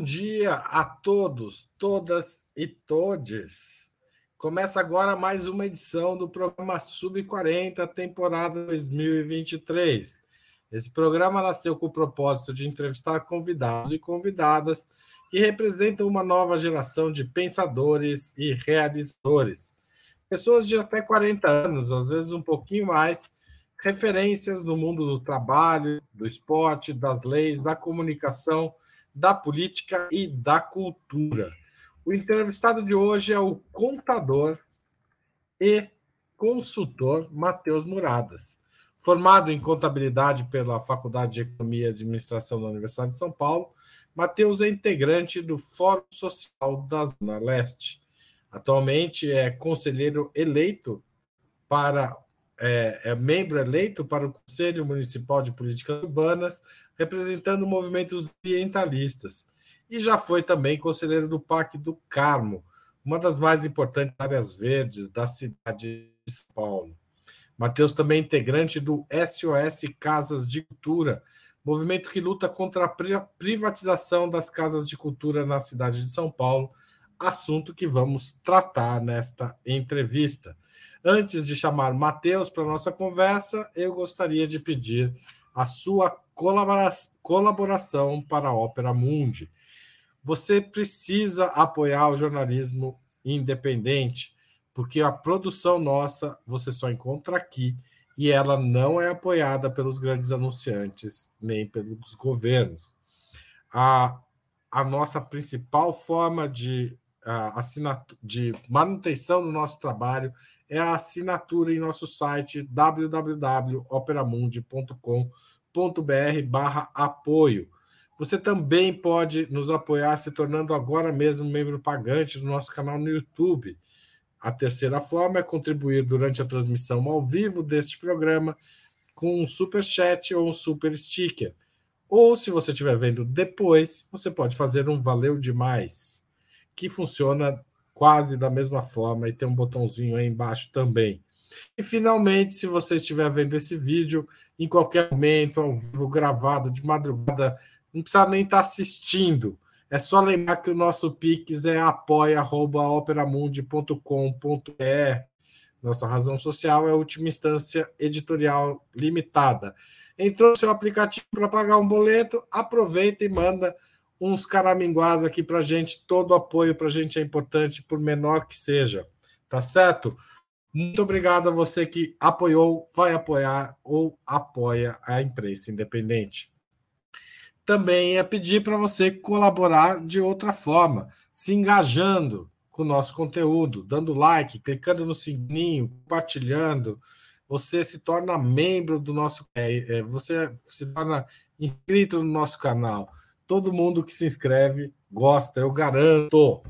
Bom dia a todos, todas e todes. Começa agora mais uma edição do programa Sub 40, temporada 2023. Esse programa nasceu com o propósito de entrevistar convidados e convidadas que representam uma nova geração de pensadores e realizadores. Pessoas de até 40 anos, às vezes um pouquinho mais, referências no mundo do trabalho, do esporte, das leis, da comunicação da política e da cultura. O entrevistado de hoje é o contador e consultor Matheus Muradas. Formado em contabilidade pela Faculdade de Economia e Administração da Universidade de São Paulo, Matheus é integrante do Fórum Social da Zona Leste. Atualmente é conselheiro eleito para é, é membro eleito para o Conselho Municipal de Políticas Urbanas representando movimentos ambientalistas. E já foi também conselheiro do Parque do Carmo, uma das mais importantes áreas verdes da cidade de São Paulo. Matheus também é integrante do SOS Casas de Cultura, movimento que luta contra a privatização das casas de cultura na cidade de São Paulo, assunto que vamos tratar nesta entrevista. Antes de chamar Matheus para nossa conversa, eu gostaria de pedir a sua colaboração para a Ópera Mundi. Você precisa apoiar o jornalismo independente, porque a produção nossa você só encontra aqui e ela não é apoiada pelos grandes anunciantes nem pelos governos. A, a nossa principal forma de, a, de manutenção do nosso trabalho é a assinatura em nosso site www.operamundi.com.br barra apoio. Você também pode nos apoiar se tornando agora mesmo membro pagante do nosso canal no YouTube. A terceira forma é contribuir durante a transmissão ao vivo deste programa com um super chat ou um super sticker. Ou se você estiver vendo depois, você pode fazer um valeu demais, que funciona quase da mesma forma e tem um botãozinho aí embaixo também. E finalmente, se você estiver vendo esse vídeo em qualquer momento, ao vivo, gravado, de madrugada, não precisa nem estar assistindo. É só lembrar que o nosso Pix é apoia.operamundi.com.br. Nossa razão social é a última instância editorial limitada. Entrou no seu aplicativo para pagar um boleto, aproveita e manda uns caraminguás aqui para gente. Todo apoio para gente é importante, por menor que seja. Tá certo? Muito obrigado a você que apoiou, vai apoiar ou apoia a imprensa independente. Também é pedir para você colaborar de outra forma, se engajando com o nosso conteúdo, dando like, clicando no sininho, compartilhando. Você se torna membro do nosso. É, é, você se torna inscrito no nosso canal. Todo mundo que se inscreve gosta, eu garanto.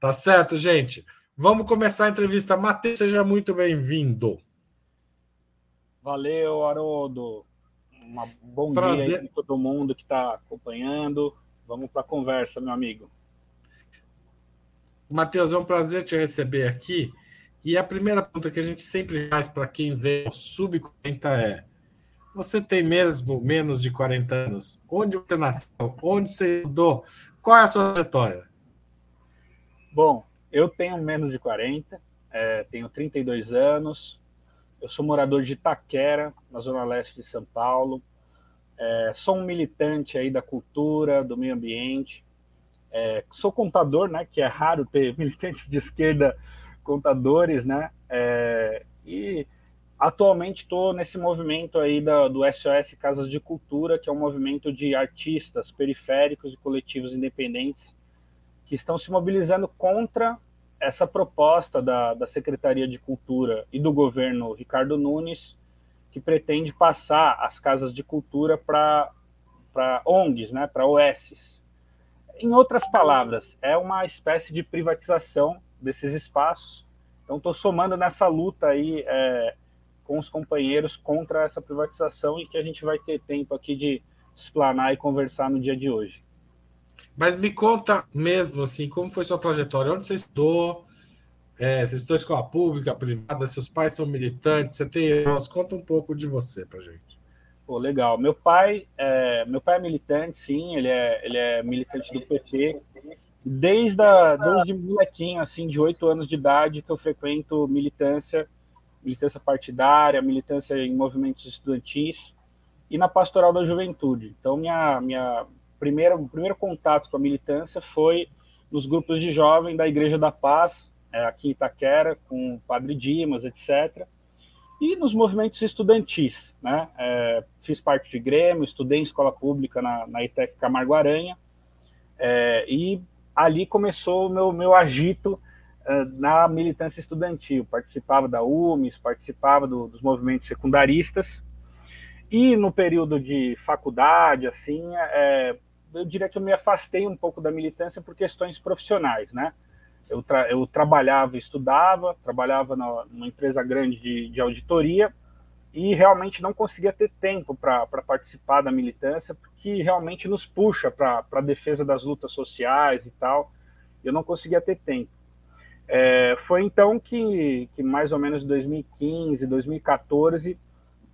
Tá certo, gente? Vamos começar a entrevista. Matheus, seja muito bem-vindo. Valeu, Haroldo. Um bom Prazer. dia aí para todo mundo que está acompanhando. Vamos para a conversa, meu amigo. Matheus, é um prazer te receber aqui. E a primeira pergunta que a gente sempre faz para quem vem sub-40 é: Você tem mesmo menos de 40 anos? Onde você nasceu? Onde você estudou? Qual é a sua trajetória? Bom, eu tenho menos de 40, é, tenho 32 anos, eu sou morador de Itaquera, na zona leste de São Paulo. É, sou um militante aí da cultura, do meio ambiente. É, sou contador, né? Que é raro ter militantes de esquerda contadores, né? É, e atualmente estou nesse movimento aí da, do SOS Casas de Cultura, que é um movimento de artistas periféricos e coletivos independentes que estão se mobilizando contra essa proposta da, da Secretaria de Cultura e do governo Ricardo Nunes, que pretende passar as casas de cultura para ONGs, né, para OSs. Em outras palavras, é uma espécie de privatização desses espaços. Então, estou somando nessa luta aí é, com os companheiros contra essa privatização e que a gente vai ter tempo aqui de explanar e conversar no dia de hoje. Mas me conta mesmo, assim, como foi sua trajetória? Onde você estudou? É, você estudou escola pública, privada? Seus pais são militantes? Você tem irmãos? Conta um pouco de você para gente. Pô, legal. Meu pai, é, meu pai é militante, sim, ele é, ele é militante do PT. Desde, a, desde molequinho, assim, de oito anos de idade, que eu frequento militância, militância partidária, militância em movimentos estudantis e na pastoral da juventude. Então, minha, minha primeira, o primeiro contato com a militância foi nos grupos de jovem da Igreja da Paz, é, aqui em Itaquera, com o Padre Dimas, etc. E nos movimentos estudantis, né? É, fiz parte de Grêmio, estudei em escola pública na, na ITEC Camargo Aranha, é, e ali começou o meu, meu agito é, na militância estudantil. Participava da UMES, participava do, dos movimentos secundaristas, e no período de faculdade, assim, é, eu diria que eu me afastei um pouco da militância por questões profissionais, né? Eu, tra eu trabalhava, estudava, trabalhava na, numa empresa grande de, de auditoria e realmente não conseguia ter tempo para participar da militância, porque realmente nos puxa para a defesa das lutas sociais e tal. Eu não conseguia ter tempo. É, foi então que, que, mais ou menos em 2015, 2014,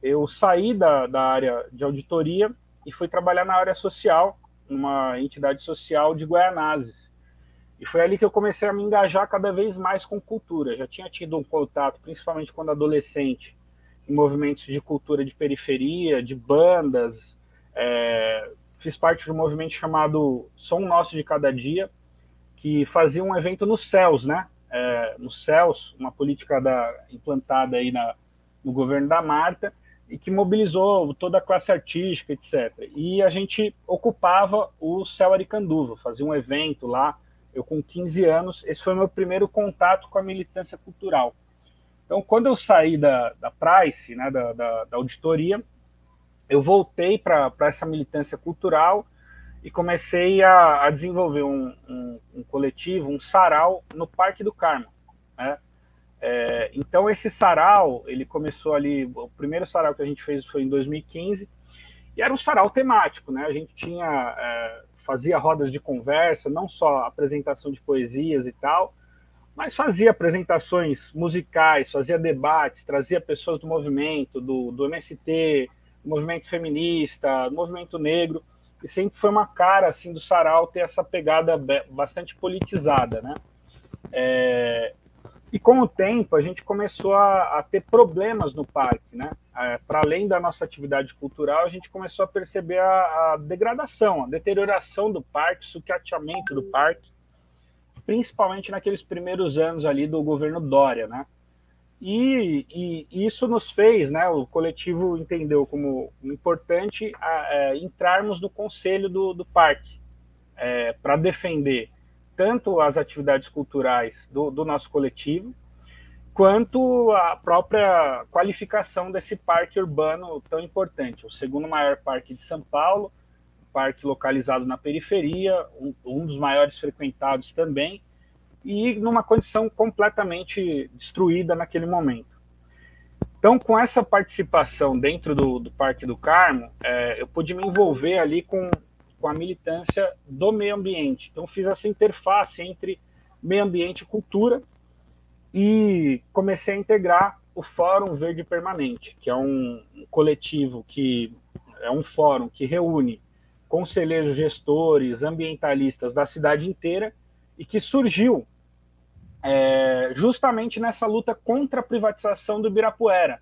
eu saí da, da área de auditoria e fui trabalhar na área social numa entidade social de Guaianazes. E foi ali que eu comecei a me engajar cada vez mais com cultura. Já tinha tido um contato, principalmente quando adolescente, em movimentos de cultura de periferia, de bandas. É, fiz parte de um movimento chamado Som Nosso de Cada Dia, que fazia um evento nos céus, né? É, nos céus, uma política da, implantada aí na, no governo da Marta, e que mobilizou toda a classe artística, etc. E a gente ocupava o Céu Aricanduva, fazia um evento lá, eu com 15 anos, esse foi meu primeiro contato com a militância cultural. Então, quando eu saí da, da Price, né, da, da, da auditoria, eu voltei para essa militância cultural e comecei a, a desenvolver um, um, um, coletivo, um sarau no Parque do Carmo. Né? É, então esse sarau, ele começou ali, o primeiro sarau que a gente fez foi em 2015, e era um sarau temático, né? A gente tinha, é, fazia rodas de conversa, não só apresentação de poesias e tal, mas fazia apresentações musicais, fazia debates, trazia pessoas do movimento, do, do MST, movimento feminista, movimento negro, e sempre foi uma cara, assim, do sarau ter essa pegada bastante politizada, né? É, e com o tempo, a gente começou a, a ter problemas no parque, né? É, Para além da nossa atividade cultural, a gente começou a perceber a, a degradação, a deterioração do parque, o sucateamento do parque, principalmente naqueles primeiros anos ali do governo Dória, né? E, e, isso nos fez, né? O coletivo entendeu como importante a, é, entrarmos no conselho do, do parque é, para defender tanto as atividades culturais do, do nosso coletivo, quanto a própria qualificação desse parque urbano tão importante. O segundo maior parque de São Paulo, parque localizado na periferia, um, um, dos maiores frequentados também, e numa condição completamente destruída naquele momento. Então, com essa participação dentro do, do Parque do Carmo, é, eu pude me envolver ali com com a militância do meio ambiente. Então, fiz essa interface entre meio ambiente e cultura e comecei a integrar o Fórum Verde Permanente, que é um coletivo que é um fórum que reúne conselheiros gestores, ambientalistas da cidade inteira e que surgiu é, justamente nessa luta contra a privatização do Ibirapuera.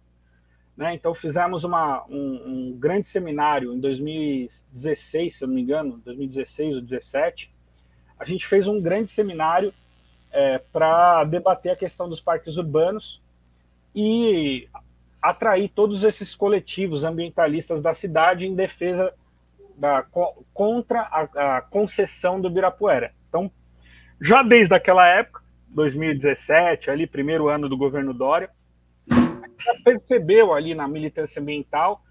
Né? Então fizemos uma, um, um, grande seminário em 2016, se eu não me engano, 2016 ou 2017. A gente fez um grande seminário é, para debater a questão dos parques urbanos e atrair todos esses coletivos ambientalistas da cidade em defesa da, contra a, a concessão do Birapuera. Então, já desde aquela época, 2017, ali primeiro ano do governo Dória, já percebeu ali na militância ambiental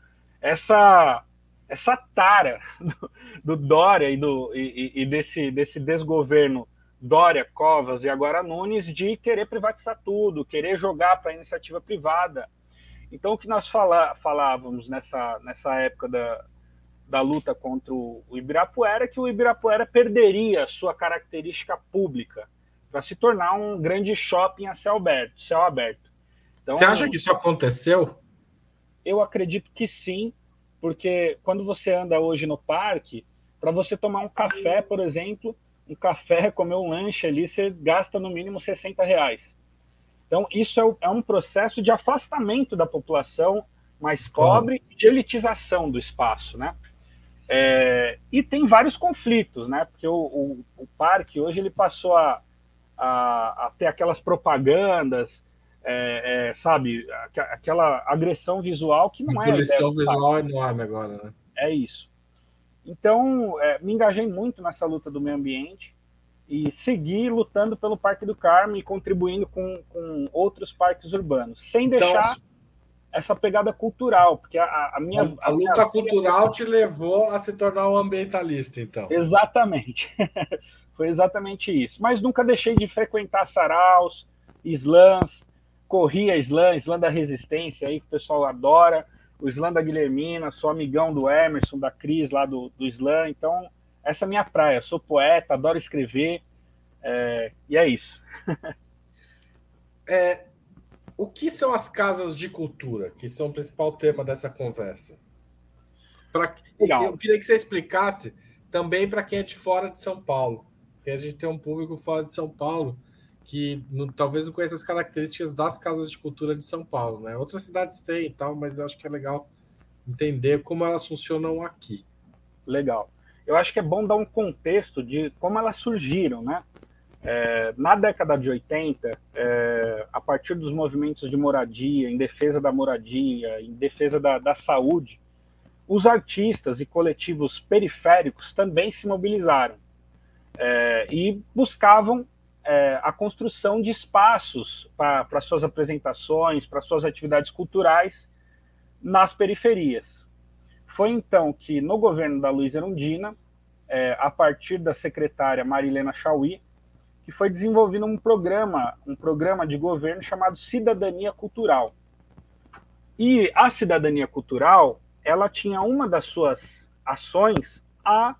essa essa tara do, do Dória e, do, e, e, desse, desse desgoverno Dória, Covas e agora Nunes de querer privatizar tudo, querer jogar para a iniciativa privada. Então, o que nós fala, falávamos nessa, nessa época da, da luta contra o Ibirapuera é que o Ibirapuera perderia sua característica pública para se tornar um grande shopping a céu aberto. Céu aberto. Então, Você acha que isso aconteceu? Eu acredito que sim, porque quando você anda hoje no parque, para você tomar um café, por exemplo, um café, comer um lanche ali, você gasta no mínimo 60 reais. Então, isso é, é um processo de afastamento da população mais pobre e de elitização do espaço, né? É, e tem vários conflitos, né? Porque o, o, o parque hoje ele passou a, a, a ter aquelas propagandas, é, é, sabe, aquela agressão visual que não é. Agressão visual enorme agora, né? É isso. Então, é, me engajei muito nessa luta do meio ambiente e segui lutando pelo Parque do Carmo e contribuindo com, com outros parques urbanos, sem então, deixar essa pegada cultural, porque a, a minha... A, a luta minha cultural te levou a se tornar um ambientalista, então. Exatamente. Foi exatamente isso. Mas nunca deixei de frequentar saraus, slams, corri a slam, slam da resistência aí, que o pessoal adora, o slam da Guilhermina, sou amigão do Emerson, da Cris lá do, do slam, então essa é a minha praia. Sou poeta, adoro escrever, é, e é isso. é, o que são as casas de cultura, que são o principal tema dessa conversa? Pra, eu queria que você explicasse também para quem é de fora de São Paulo, porque a gente tem um público fora de São Paulo que não, talvez não conheça as características das casas de cultura de São Paulo, né? Outras cidades têm e tal, mas eu acho que é legal entender como elas funcionam aqui. Legal. Eu acho que é bom dar um contexto de como elas surgiram, né? É, na década de 80, é, a partir dos movimentos de moradia, em defesa da moradia, em defesa da, da saúde, os artistas e coletivos periféricos também se mobilizaram é, e buscavam é, a construção de espaços para suas apresentações, para suas atividades culturais nas periferias. Foi então que, no governo da Luiz Erundina, é, a partir da secretária Marilena Chauí, que foi desenvolvido um programa, um programa de governo chamado Cidadania Cultural. E a cidadania cultural, ela tinha uma das suas ações a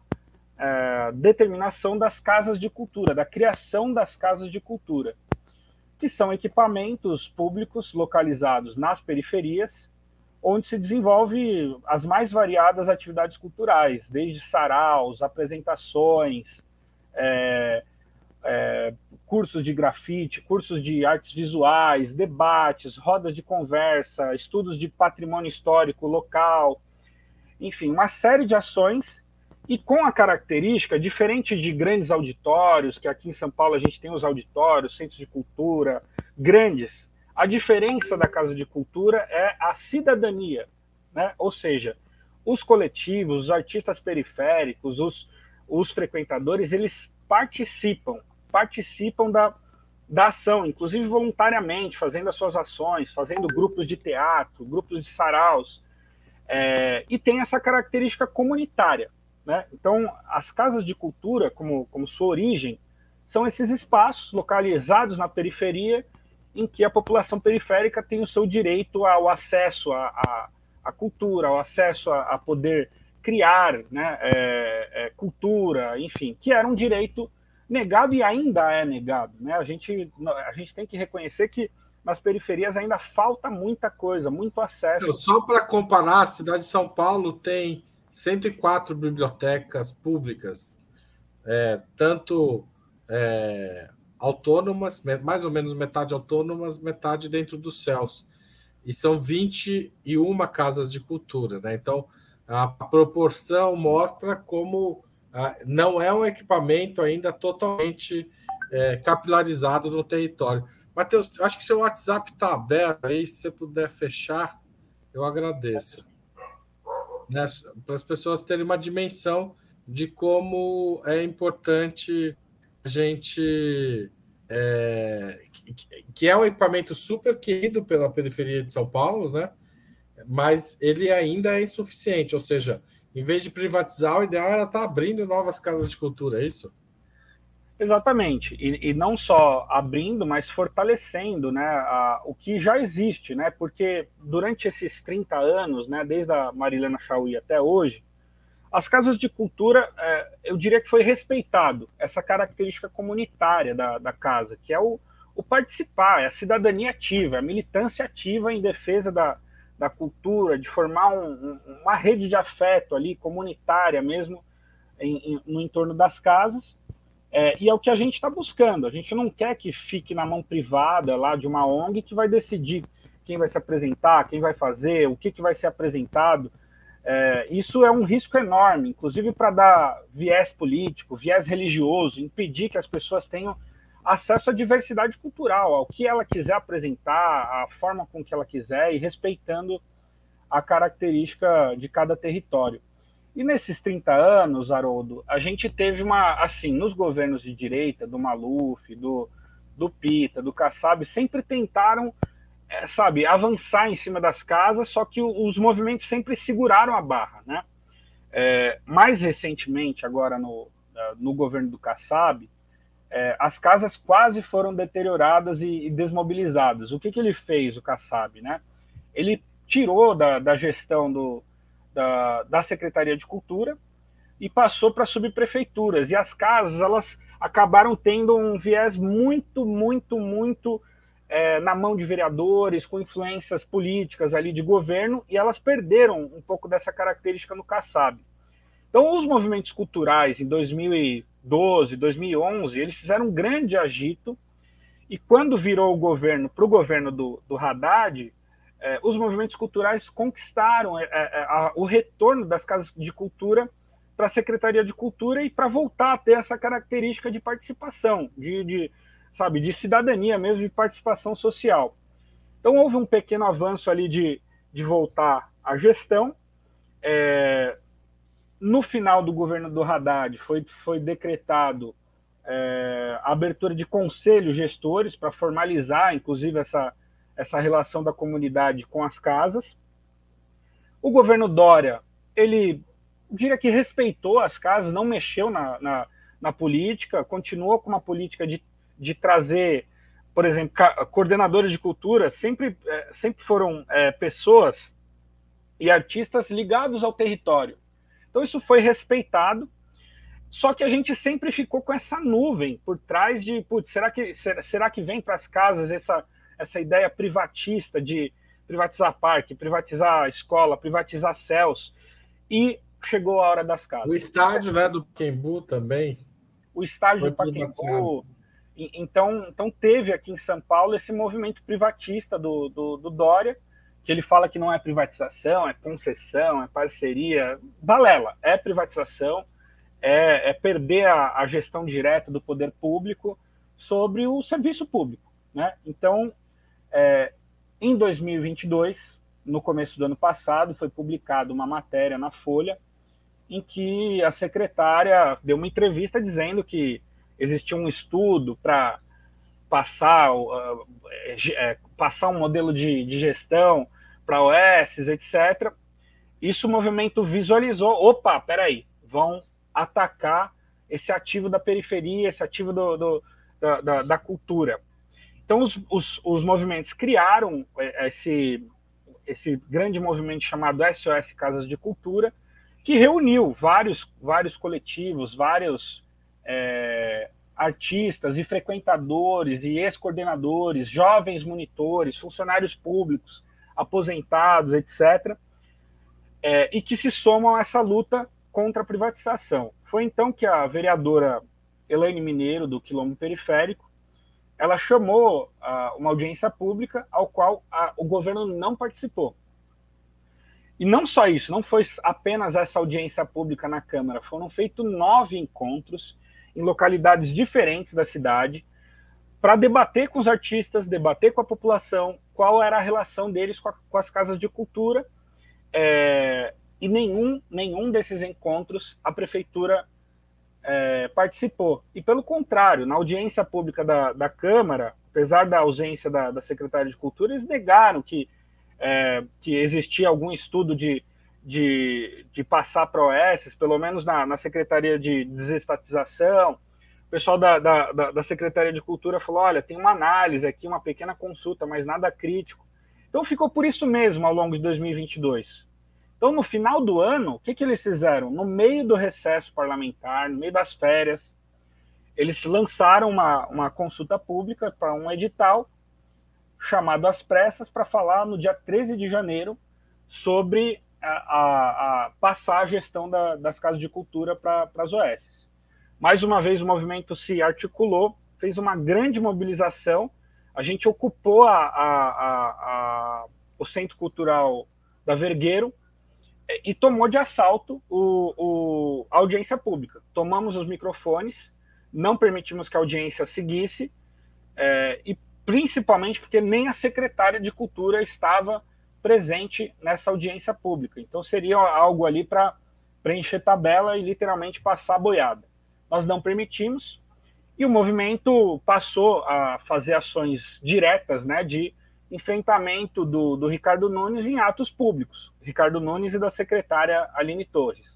é, determinação das casas de cultura, da criação das casas de cultura, que são equipamentos públicos localizados nas periferias, onde se desenvolve as mais variadas atividades culturais, desde saraus, apresentações, é, é, cursos de grafite, cursos de artes visuais, debates, rodas de conversa, estudos de patrimônio histórico local, enfim, uma série de ações e com a característica, diferente de grandes auditórios, que aqui em São Paulo a gente tem os auditórios, centros de cultura grandes, a diferença da Casa de Cultura é a cidadania, né? ou seja, os coletivos, os artistas periféricos, os, os frequentadores, eles participam, participam da, da ação, inclusive voluntariamente, fazendo as suas ações, fazendo grupos de teatro, grupos de saraus, é, e tem essa característica comunitária. Né? Então, as casas de cultura, como, como sua origem, são esses espaços localizados na periferia em que a população periférica tem o seu direito ao acesso à, à, à cultura, ao acesso a, a poder criar né, é, é, cultura, enfim, que era um direito negado e ainda é negado. Né? A, gente, a gente tem que reconhecer que nas periferias ainda falta muita coisa, muito acesso. Só para comparar, a cidade de São Paulo tem 104 bibliotecas públicas, é, tanto é, autônomas, mais ou menos metade autônomas, metade dentro dos céus. E são 21 casas de cultura. Né? Então, a proporção mostra como ah, não é um equipamento ainda totalmente é, capilarizado no território. Matheus, acho que seu WhatsApp está aberto aí, se você puder fechar, eu agradeço né, para as pessoas terem uma dimensão de como é importante a gente. É, que é um equipamento super querido pela periferia de São Paulo, né? mas ele ainda é insuficiente, ou seja, em vez de privatizar, o ideal era estar tá abrindo novas casas de cultura, é isso? Exatamente, e, e, não só abrindo, mas fortalecendo né, a, o que já existe, né, porque durante esses 30 anos, né, desde a Marilena Chauí até hoje, as casas de cultura, é, eu diria que foi respeitado essa característica comunitária da, da casa, que é o, o participar, é a cidadania ativa, a militância ativa em defesa da, da cultura, de formar um, uma rede de afeto ali, comunitária mesmo, em, em, no entorno das casas. É, e é o que a gente está buscando. A gente não quer que fique na mão privada lá de uma ONG que vai decidir quem vai se apresentar, quem vai fazer, o que, que vai ser apresentado. É, isso é um risco enorme, inclusive para dar viés político, viés religioso, impedir que as pessoas tenham acesso à diversidade cultural, ao que ela quiser apresentar, a forma com que ela quiser e respeitando a característica de cada território. E nesses 30 anos, Haroldo, a gente teve uma, assim, nos governos de direita, do Maluf, do, do Pita, do Kassab, sempre tentaram, é, sabe, avançar em cima das casas, só que os movimentos sempre seguraram a barra, né? É, mais recentemente, agora no, no governo do Kassab, é, as casas quase foram deterioradas e, e desmobilizadas. O que, que ele fez, o Kassab, né? Ele tirou da, da gestão do, da, da Secretaria de Cultura e passou para subprefeituras. E as casas, elas acabaram tendo um viés muito, muito, muito é, na mão de vereadores, com influências políticas ali de governo, e elas perderam um pouco dessa característica no Kassab. Então, os movimentos culturais em 2012, 2011, eles fizeram um grande agito, e quando virou o governo para o governo do, do Haddad, é, os movimentos culturais conquistaram é, é, a, o retorno das casas de cultura para a Secretaria de Cultura e para voltar a ter essa característica de participação, de, de, sabe, de cidadania mesmo, de participação social. Então houve um pequeno avanço ali de, de voltar à gestão. É, no final do governo do Haddad foi, foi decretado é, a abertura de conselhos gestores para formalizar, inclusive, essa, essa relação da comunidade com as casas. O governo Dória, ele diria que respeitou as casas, não mexeu na, na, na política, continuou com uma política de, de trazer, por exemplo, coordenadores de cultura, sempre, é, sempre foram é, pessoas e artistas ligados ao território. Então isso foi respeitado, só que a gente sempre ficou com essa nuvem por trás de, putz, será que, será, será que vem para as casas essa essa ideia privatista de privatizar parque, privatizar escola, privatizar céus. E chegou a hora das casas. O estádio né, do Pacaembu também. O estádio do Pacaembu. Então, então teve aqui em São Paulo esse movimento privatista do, do, do Dória, que ele fala que não é privatização, é concessão, é parceria. Balela, é privatização, é, é perder a, a, gestão direta do poder público sobre o serviço público. Né? Então, é, em 2022, no começo do ano passado, foi publicada uma matéria na Folha em que a secretária deu uma entrevista dizendo que existia um estudo para passar, uh, é, passar um modelo de, de gestão para OS, etc. Isso o movimento visualizou. Opa, peraí, vão atacar esse ativo da periferia, esse ativo do, do da, da, da cultura. Então, os, os, os movimentos criaram é, esse, esse grande movimento chamado SOS Casas de Cultura, que reuniu vários, vários coletivos, vários é, artistas e frequentadores e ex-coordenadores, jovens monitores, funcionários públicos, aposentados, etc., é, e que se somam a essa luta contra a privatização. Foi então que a vereadora Elaine Mineiro, do Quilombo Periférico, ela chamou uh, uma audiência pública ao qual a, o governo não participou. E não só isso, não foi apenas essa audiência pública na Câmara, foram feitos nove encontros em localidades diferentes da cidade para debater com os artistas, debater com a população qual era a relação deles com, a, com as casas de cultura. É, e nenhum, nenhum desses encontros a prefeitura é, participou. E pelo contrário, na audiência pública da, da Câmara, apesar da ausência da, da Secretaria de Cultura, eles negaram que, é, que existia algum estudo de, de, de passar para OS, pelo menos na, na Secretaria de Desestatização. O pessoal da, da, da Secretaria de Cultura falou: olha, tem uma análise aqui, uma pequena consulta, mas nada crítico. Então ficou por isso mesmo ao longo de 2022. Então, no final do ano, o que, que eles fizeram? No meio do recesso parlamentar, no meio das férias, eles lançaram uma, uma consulta pública para um edital chamado às pressas para falar no dia 13 de janeiro sobre a, a, a passar a gestão da, das casas de cultura para as OS. Mais uma vez, o movimento se articulou, fez uma grande mobilização, a gente ocupou a, o Centro Cultural da Vergueiro, e tomou de assalto o, o, a audiência pública. Tomamos os microfones, não permitimos que a audiência seguisse, é, e principalmente porque nem a secretária de Cultura estava presente nessa audiência pública. Então seria algo ali para preencher tabela e literalmente passar boiada. Nós não permitimos, e o movimento passou a fazer ações diretas né, de enfrentamento do, do Ricardo Nunes em atos públicos, Ricardo Nunes e da secretária Aline Torres.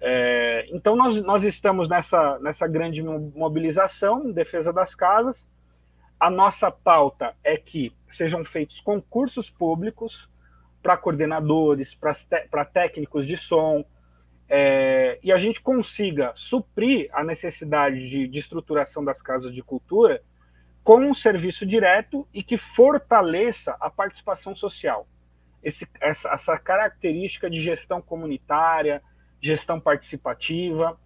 É, então, nós, nós estamos nessa, nessa grande mobilização em defesa das casas. A nossa pauta é que sejam feitos concursos públicos para coordenadores, para técnicos de som, é, e a gente consiga suprir a necessidade de, de estruturação das casas de cultura com um serviço direto e que fortaleça a participação social. Esse, essa, essa, característica de gestão comunitária, gestão participativa.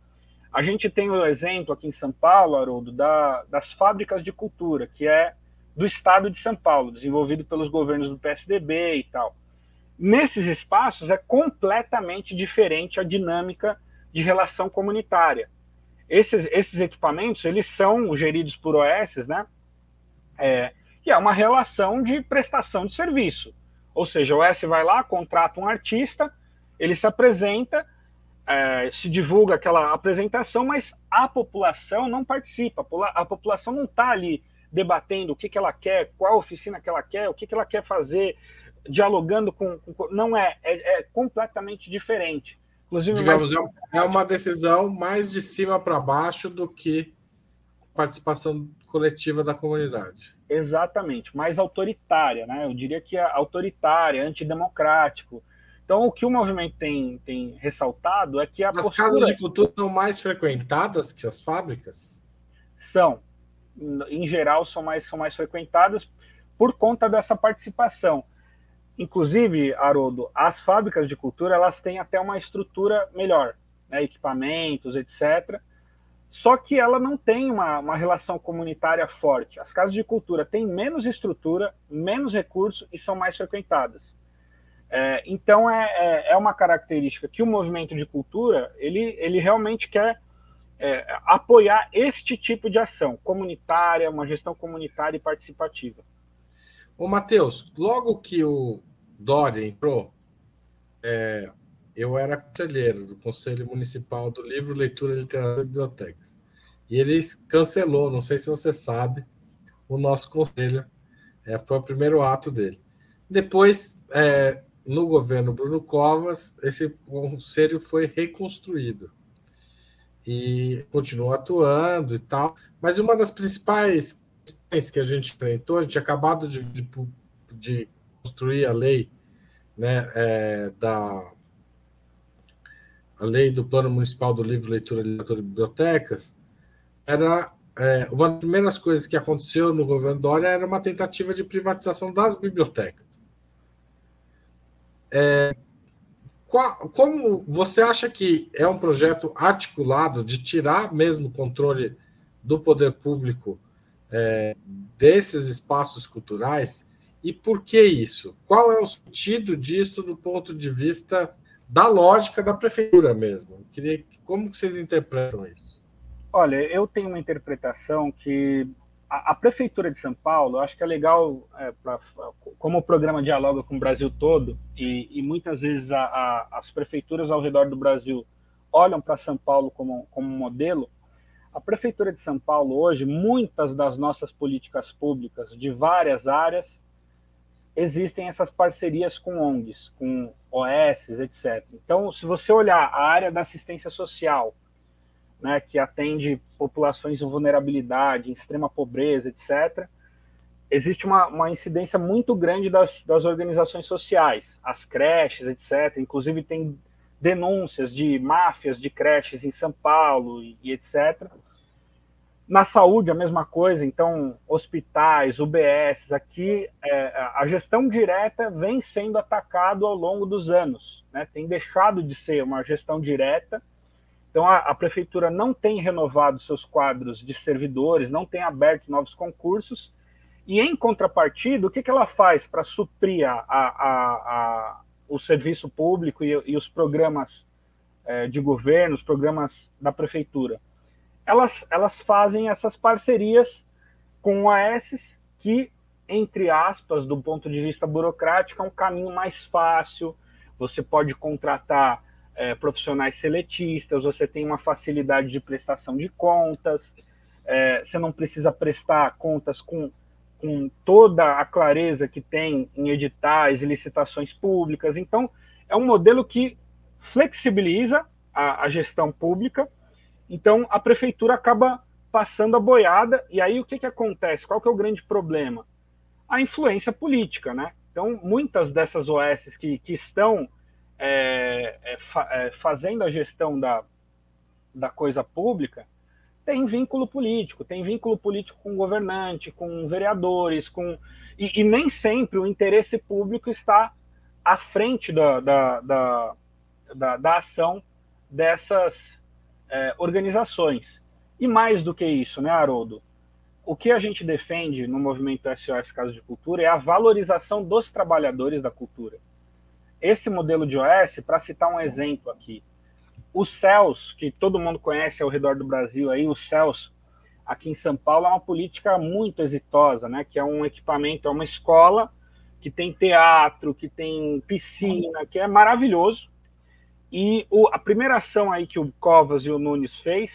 A gente tem o exemplo aqui em São Paulo, Haroldo, da, das fábricas de cultura, que é do estado de São Paulo, desenvolvido pelos governos do PSDB e tal. Nesses espaços é completamente diferente a dinâmica de relação comunitária. Esses, esses equipamentos, eles são geridos por OS, né? É, que é uma relação de prestação de serviço. Ou seja, o S vai lá, contrata um artista, ele se apresenta, é, se divulga aquela apresentação, mas a população não participa, a população não está ali debatendo o que, que ela quer, qual oficina que ela quer, o que, que ela quer fazer, dialogando com. com não é, é, é, completamente diferente. Inclusive, Digamos, mais... é uma decisão mais de cima para baixo do que participação coletiva da comunidade. Exatamente, mais autoritária, né? Eu diria que é autoritária, antidemocrático. Então, o que o movimento tem, tem ressaltado é que a As postura... casas de cultura são mais frequentadas que as fábricas? São. Em geral, são mais, são mais frequentadas por conta dessa participação. Inclusive, Haroldo, as fábricas de cultura elas têm até uma estrutura melhor, né? equipamentos, etc só que ela não tem uma, uma relação comunitária forte. As casas de cultura têm menos estrutura, menos recurso e são mais frequentadas. É, então é, é, é, uma característica que o movimento de cultura ele, ele realmente quer é, apoiar este tipo de ação comunitária, uma gestão comunitária e participativa. Ô, Matheus, logo que o Dória entrou, é, eu era conselheiro do Conselho Municipal do Livro, Leitura, Literatura e Bibliotecas. E ele cancelou, não sei se você sabe, o nosso conselho. É, foi o primeiro ato dele. Depois, é, no governo Bruno Covas, esse conselho foi reconstruído e continua atuando e tal. Mas uma das principais questões que a gente enfrentou, a gente tinha acabado de, de, de construir a lei né, é, da a lei do Plano Municipal do Livro, Leitura, Literatura e Bibliotecas, era é, uma das primeiras coisas que aconteceu no governo Dória era uma tentativa de privatização das bibliotecas. É, qual, como você acha que é um projeto articulado de tirar mesmo o controle do poder público é, desses espaços culturais? E por que isso? Qual é o sentido disso do ponto de vista da lógica da prefeitura mesmo. Eu queria como vocês interpretam isso? Olha, eu tenho uma interpretação que a, a prefeitura de São Paulo, acho que é legal, é, pra, como o programa dialoga com o Brasil todo e, e muitas vezes a, a, as prefeituras ao redor do Brasil olham para São Paulo como, como modelo. A prefeitura de São Paulo hoje, muitas das nossas políticas públicas de várias áreas existem essas parcerias com ONGs, com OS, etc. Então, se você olhar a área da assistência social, né, que atende populações em vulnerabilidade, em extrema pobreza, etc., existe uma, uma incidência muito grande das, das organizações sociais, as creches, etc. Inclusive, tem denúncias de máfias de creches em São Paulo e, e etc. Na saúde, a mesma coisa, então, hospitais, UBS, aqui é, a gestão direta vem sendo atacado ao longo dos anos, né? tem deixado de ser uma gestão direta. Então, a, a prefeitura não tem renovado seus quadros de servidores, não tem aberto novos concursos, e em contrapartida, o que, que ela faz para suprir a, a, a, o serviço público e, e os programas é, de governo, os programas da prefeitura? Elas, elas fazem essas parcerias com OAS que, entre aspas, do ponto de vista burocrático, é um caminho mais fácil. Você pode contratar é, profissionais seletistas, você tem uma facilidade de prestação de contas, é, você não precisa prestar contas com, com toda a clareza que tem em editais e licitações públicas. Então, é um modelo que flexibiliza a, a gestão pública então, a prefeitura acaba passando a boiada, e aí o que, que acontece? Qual que é o grande problema? A influência política, né? Então, muitas dessas OS que, que estão é, é, é, fazendo a gestão da, da coisa pública têm vínculo político, tem vínculo político com governante, com vereadores, com e, e nem sempre o interesse público está à frente da, da, da, da, da ação dessas é, organizações. E mais do que isso, né, Haroldo? O que a gente defende no movimento SOS Casa de Cultura é a valorização dos trabalhadores da cultura. Esse modelo de OS, para citar um exemplo aqui, o CELS, que todo mundo conhece ao redor do Brasil, aí, o CELS, aqui em São Paulo, é uma política muito exitosa, né? que é um equipamento, é uma escola que tem teatro, que tem piscina, que é maravilhoso, e o, a primeira ação aí que o Covas e o Nunes fez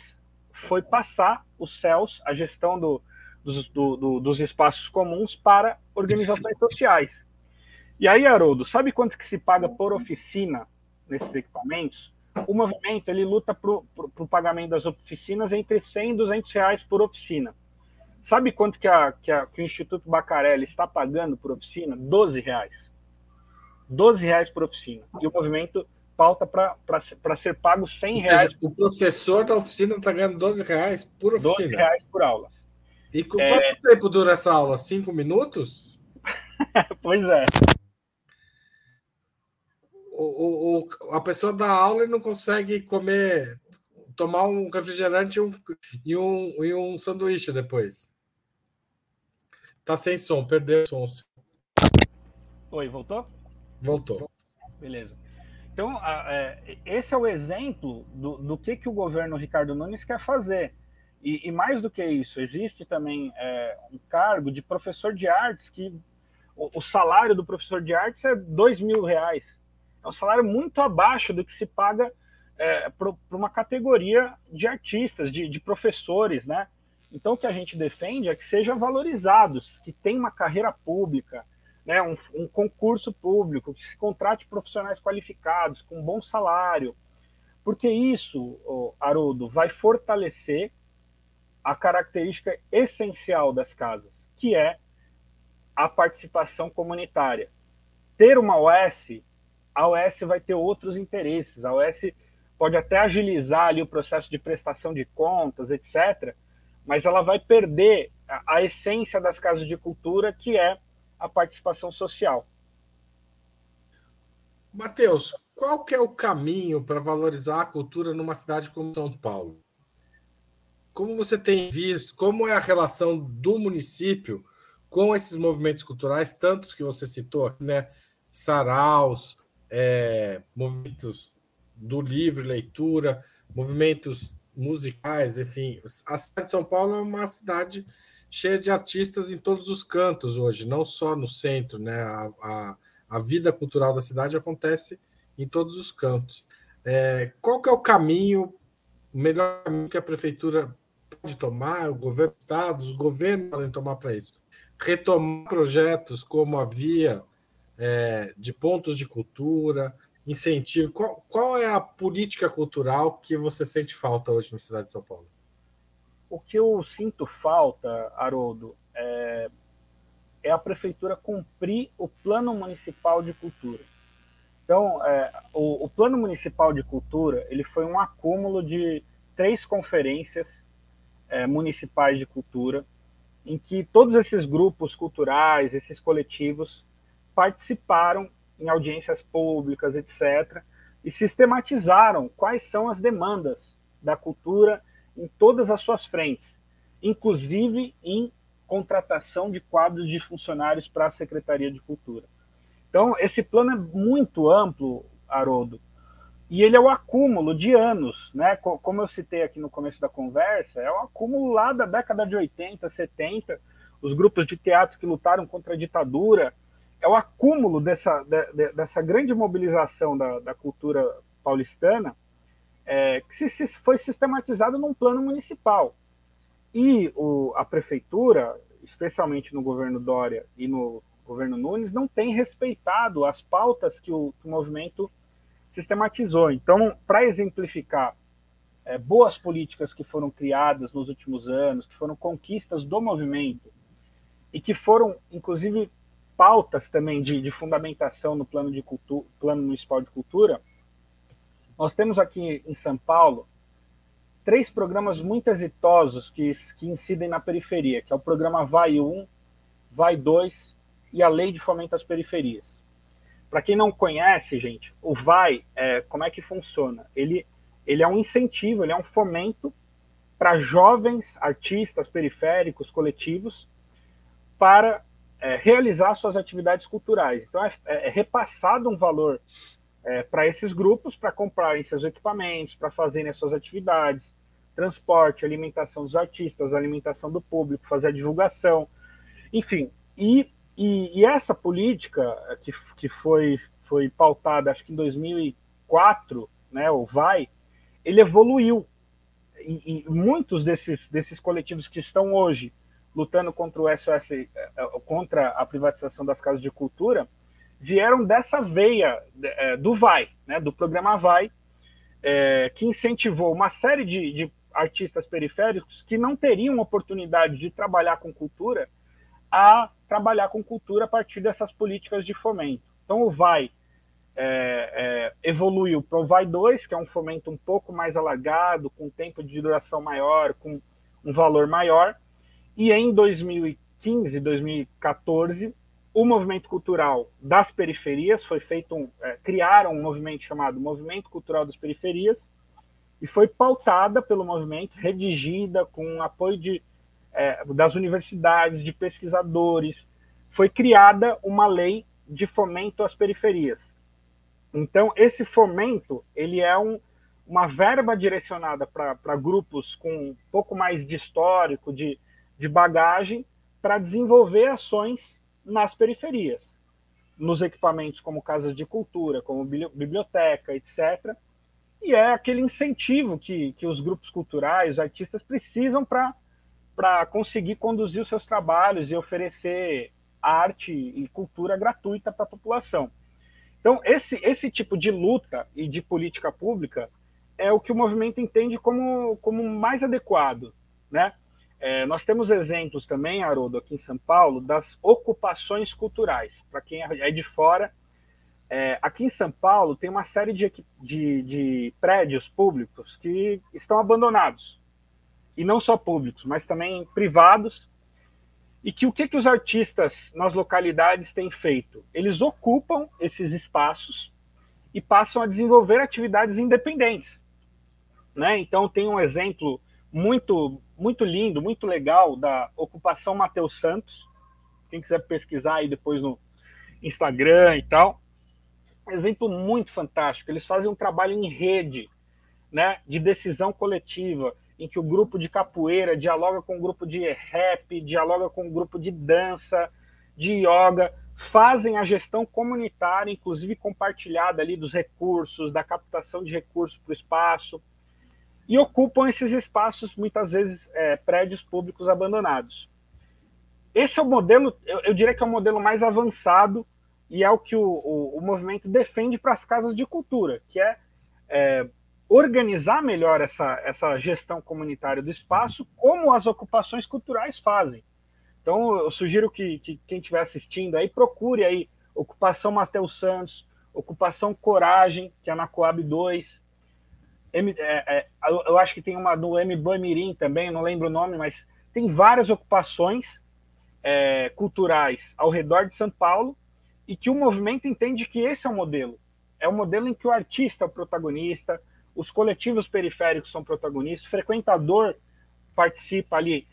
foi passar os céus, a gestão do, dos, do, do, dos espaços comuns para organizações sociais. E aí, Haroldo, sabe quanto que se paga por oficina nesses equipamentos? O movimento ele luta para o pagamento das oficinas entre 100 e 200 reais por oficina. Sabe quanto que, a, que, a, que o Instituto Bacarelli está pagando por oficina? 12 reais. 12 reais por oficina. E o movimento pauta para ser pago 100 reais. O professor da oficina está ganhando 12 reais por oficina. 12 reais por aula. E com é... quanto tempo dura essa aula? Cinco minutos? pois é. O, o, a pessoa dá aula e não consegue comer, tomar um refrigerante e um, e um, e um sanduíche depois. Tá sem som, perdeu o som. Oi, voltou? Voltou. Beleza. Então, é, esse é o exemplo do, do que, que o governo Ricardo Nunes quer fazer. E, e mais do que isso, existe também é, um cargo de professor de artes que o, o salário do professor de artes é dois mil reais. É um salário muito abaixo do que se paga é, para uma categoria de artistas, de, de professores, né? Então, o que a gente defende é que sejam valorizados, que tenham uma carreira pública, né, um, um, concurso público, que se contrate profissionais qualificados, com bom salário, porque isso, Haroldo, vai fortalecer a característica essencial das casas, que é a participação comunitária. Ter uma OS, a OS vai ter outros interesses, a OS pode até agilizar ali o processo de prestação de contas, etc., mas ela vai perder a, a essência das casas de cultura, que é a participação social. Matheus, qual que é o caminho para valorizar a cultura numa cidade como São Paulo? Como você tem visto, como é a relação do município com esses movimentos culturais, tantos que você citou, né? Saraus, é, movimentos do livro, leitura, movimentos musicais, enfim. A cidade de São Paulo é uma cidade cheia de artistas em todos os cantos hoje, não só no centro, né? A, a, a vida cultural da cidade acontece em todos os cantos. É, qual que é o caminho, o melhor caminho que a prefeitura pode tomar, o governo do estado, os governos podem tomar para isso? Retomar projetos como havia é, de pontos de cultura, incentivo. Qual, qual é a política cultural que você sente falta hoje na cidade de São Paulo? O que eu sinto falta, Haroldo, é, é a prefeitura cumprir o plano municipal de cultura. Então, é, o, o, plano municipal de cultura ele foi um acúmulo de três conferências é, municipais de cultura, em que todos esses grupos culturais, esses coletivos, participaram em audiências públicas, etc., e sistematizaram quais são as demandas da cultura em todas as suas frentes, inclusive em contratação de quadros de funcionários para a Secretaria de Cultura. Então, esse plano é muito amplo, Haroldo, e ele é o acúmulo de anos, né? Como eu citei aqui no começo da conversa, é o acúmulo lá da década de 80, 70, os grupos de teatro que lutaram contra a ditadura, é o acúmulo dessa, de, dessa grande mobilização da, da cultura paulistana é, que se, foi sistematizado num plano municipal. E o, a prefeitura, especialmente no governo Dória e no governo Nunes, não tem respeitado as pautas que o, que o movimento sistematizou. Então, para exemplificar é, boas políticas que foram criadas nos últimos anos, que foram conquistas do movimento e que foram, inclusive, pautas também de, de fundamentação no plano, de cultura, plano municipal de cultura, nós temos aqui em São Paulo três programas muito exitosos que, que incidem na periferia, que é o programa Vai 1, Vai 2 e a Lei de Fomento às Periferias. Para quem não conhece, gente, o Vai, é, como é que funciona? Ele, ele é um incentivo, ele é um fomento para jovens artistas periféricos, coletivos, para é, realizar suas atividades culturais. Então, é, é, é repassado um valor é, para esses grupos para comprarem seus equipamentos, para fazerem as suas atividades, transporte, alimentação dos artistas, alimentação do público, fazer a divulgação, enfim. E, e, e essa política que, que foi, foi pautada, acho que em 2004, né, o VAI, ele evoluiu. E, e muitos desses, desses coletivos que estão hoje lutando contra o SOS, eh, eh, contra a privatização das casas de cultura, vieram dessa veia eh, do VAI, né, do programa VAI, é, que incentivou uma série de, de, artistas periféricos que não teriam oportunidade de trabalhar com cultura a trabalhar com cultura a partir dessas políticas de fomento. Então, o VAI é, é, evoluiu para o VAI 2, que é um fomento um pouco mais alargado, com tempo de duração maior, com um valor maior, e em 2015, 2014, o movimento cultural das periferias foi feito, um, é, criaram um movimento chamado Movimento Cultural das Periferias e foi pautada pelo movimento, redigida com apoio de, é, das universidades, de pesquisadores. Foi criada uma lei de fomento às periferias. Então, esse fomento ele é um, uma verba direcionada para grupos com um pouco mais de histórico, de de bagagem para desenvolver ações nas periferias, nos equipamentos como casas de cultura, como biblioteca, etc. E é aquele incentivo que, que os grupos culturais, artistas precisam para conseguir conduzir os seus trabalhos e oferecer arte e cultura gratuita para a população. Então, esse, esse tipo de luta e de política pública é o que o movimento entende como, como mais adequado, né? É, nós temos exemplos também, Haroldo, aqui em São Paulo, das ocupações culturais. Para quem é de fora, é, aqui em São Paulo tem uma série de, de, de, prédios públicos que estão abandonados. E não só públicos, mas também privados. E que o que, que os artistas nas localidades têm feito? Eles ocupam esses espaços e passam a desenvolver atividades independentes. Né? Então, tem um exemplo muito muito lindo, muito legal da ocupação Mateus Santos. Quem quiser pesquisar aí depois no Instagram e tal. Exemplo muito fantástico. Eles fazem um trabalho em rede, né, de decisão coletiva, em que o grupo de capoeira dialoga com o grupo de rap, dialoga com o grupo de dança, de yoga, fazem a gestão comunitária, inclusive compartilhada ali dos recursos, da captação de recursos para o espaço e ocupam esses espaços, muitas vezes, é, prédios públicos abandonados. Esse é o modelo, eu, eu, diria que é o modelo mais avançado e é o que o, o, o movimento defende para as casas de cultura, que é, é, organizar melhor essa, essa gestão comunitária do espaço, como as ocupações culturais fazem. Então, eu sugiro que, que quem estiver assistindo aí procure aí Ocupação Mateus Santos, Ocupação Coragem, que é na Coab 2, É, é, eu acho que tem uma do M. Mirim também, não lembro o nome, mas tem várias ocupações é, culturais ao redor de São Paulo e que o movimento entende que esse é o modelo. É o modelo em que o artista é o protagonista, os coletivos periféricos são protagonistas, o frequentador participa ali,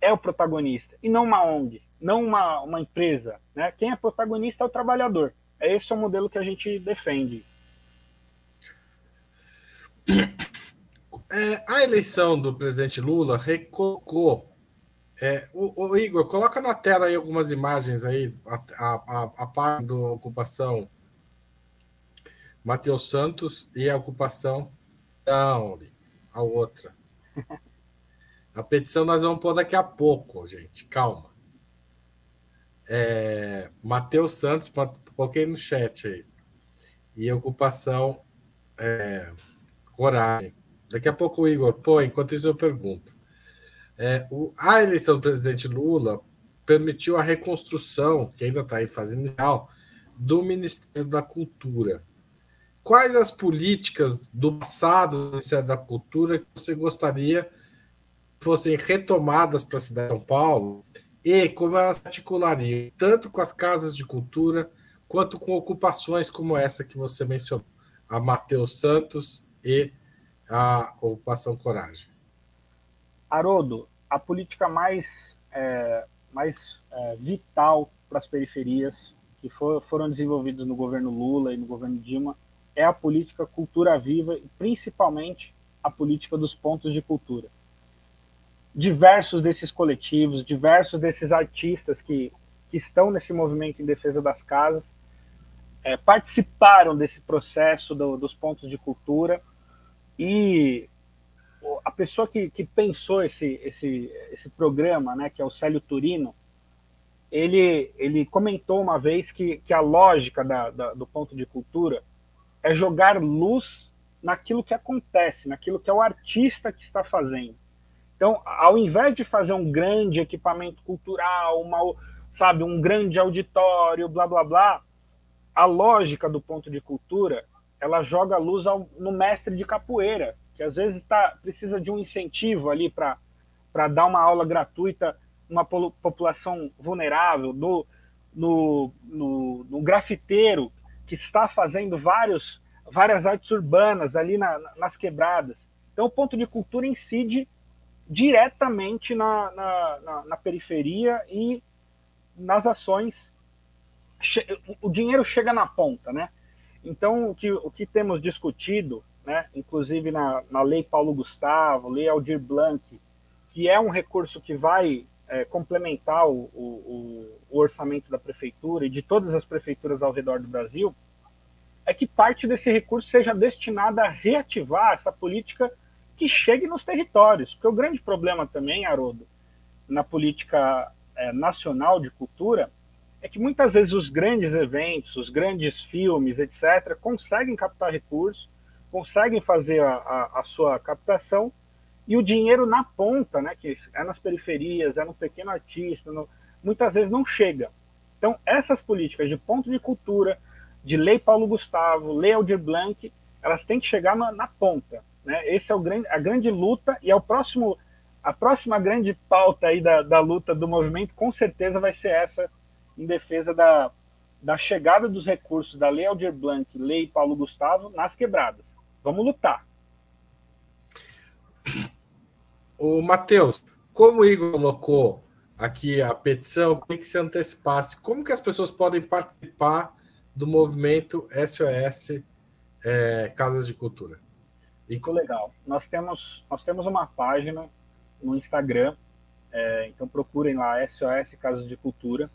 é o protagonista, e não uma ONG, não uma, uma empresa. Né? Quem é protagonista é o trabalhador. É esse é o modelo que a gente defende. É, a eleição do presidente Lula recolocou. É, o, o, Igor, coloca na tela aí algumas imagens aí, a, parte da ocupação Matheus Santos e a ocupação. Não, a outra. A petição nós vamos pôr daqui a pouco, gente. Calma. É, Matheus Santos, coloquei no chat aí. E ocupação é, coragem. Daqui a pouco o Igor, pô, enquanto isso eu pergunto. É, o, a eleição do presidente Lula permitiu a reconstrução, que ainda está em fase inicial, do Ministério da Cultura. Quais as políticas do passado do Ministério da Cultura que você gostaria fossem retomadas para a cidade de São Paulo e como elas articulariam tanto com as casas de cultura quanto com ocupações como essa que você mencionou, a Matheus Santos e a ocupação Coragem. Haroldo, a política mais, é, mais é, vital para as periferias que for, foram desenvolvidas no governo Lula e no governo Dilma é a política cultura viva e principalmente a política dos pontos de cultura. Diversos desses coletivos, diversos desses artistas que, que estão nesse movimento em defesa das casas é, participaram desse processo do, dos pontos de cultura e a pessoa que, que pensou esse, esse, esse programa, né, que é o Célio Turino, ele, ele comentou uma vez que, que a lógica da, da, do ponto de cultura é jogar luz naquilo que acontece, naquilo que é o artista que está fazendo. Então, ao invés de fazer um grande equipamento cultural, uma, sabe, um grande auditório, blá blá blá, a lógica do ponto de cultura ela joga luz ao, no mestre de capoeira, que às vezes tá, precisa de um incentivo ali para dar uma aula gratuita uma população vulnerável, no, no, no, no, grafiteiro que está fazendo vários, várias artes urbanas ali na, nas quebradas. Então, o ponto de cultura incide diretamente na, na, na, na periferia e nas ações. O dinheiro chega na ponta, né? Então, o que, o que temos discutido, né, inclusive na, na Lei Paulo Gustavo, Lei Aldir Blanc, que é um recurso que vai é, complementar o, o, o, orçamento da prefeitura e de todas as prefeituras ao redor do Brasil, é que parte desse recurso seja destinada a reativar essa política que chegue nos territórios. Porque o grande problema também, Haroldo, na política é, nacional de cultura, é que muitas vezes os grandes eventos, os grandes filmes, etc., conseguem captar recursos, conseguem fazer a, a, a, sua captação e o dinheiro na ponta, né, que é nas periferias, é no pequeno artista, no, muitas vezes não chega. Então, essas políticas de ponto de cultura, de lei Paulo Gustavo, lei Aldir Blanc, elas têm que chegar na, na ponta. Né? Esse é o grande, a grande luta e é o próximo, a próxima grande pauta aí da, da luta do movimento, com certeza vai ser essa em defesa da, da chegada dos recursos da Lei Aldir Blanc, Lei Paulo Gustavo, nas quebradas. Vamos lutar. O Matheus, como o Igor colocou aqui a petição, tem que se antecipasse. Como que as pessoas podem participar do movimento SOS é, Casas de Cultura? Ficou legal. Nós temos, nós temos uma página no Instagram, é, então procurem lá SOS Casas de Cultura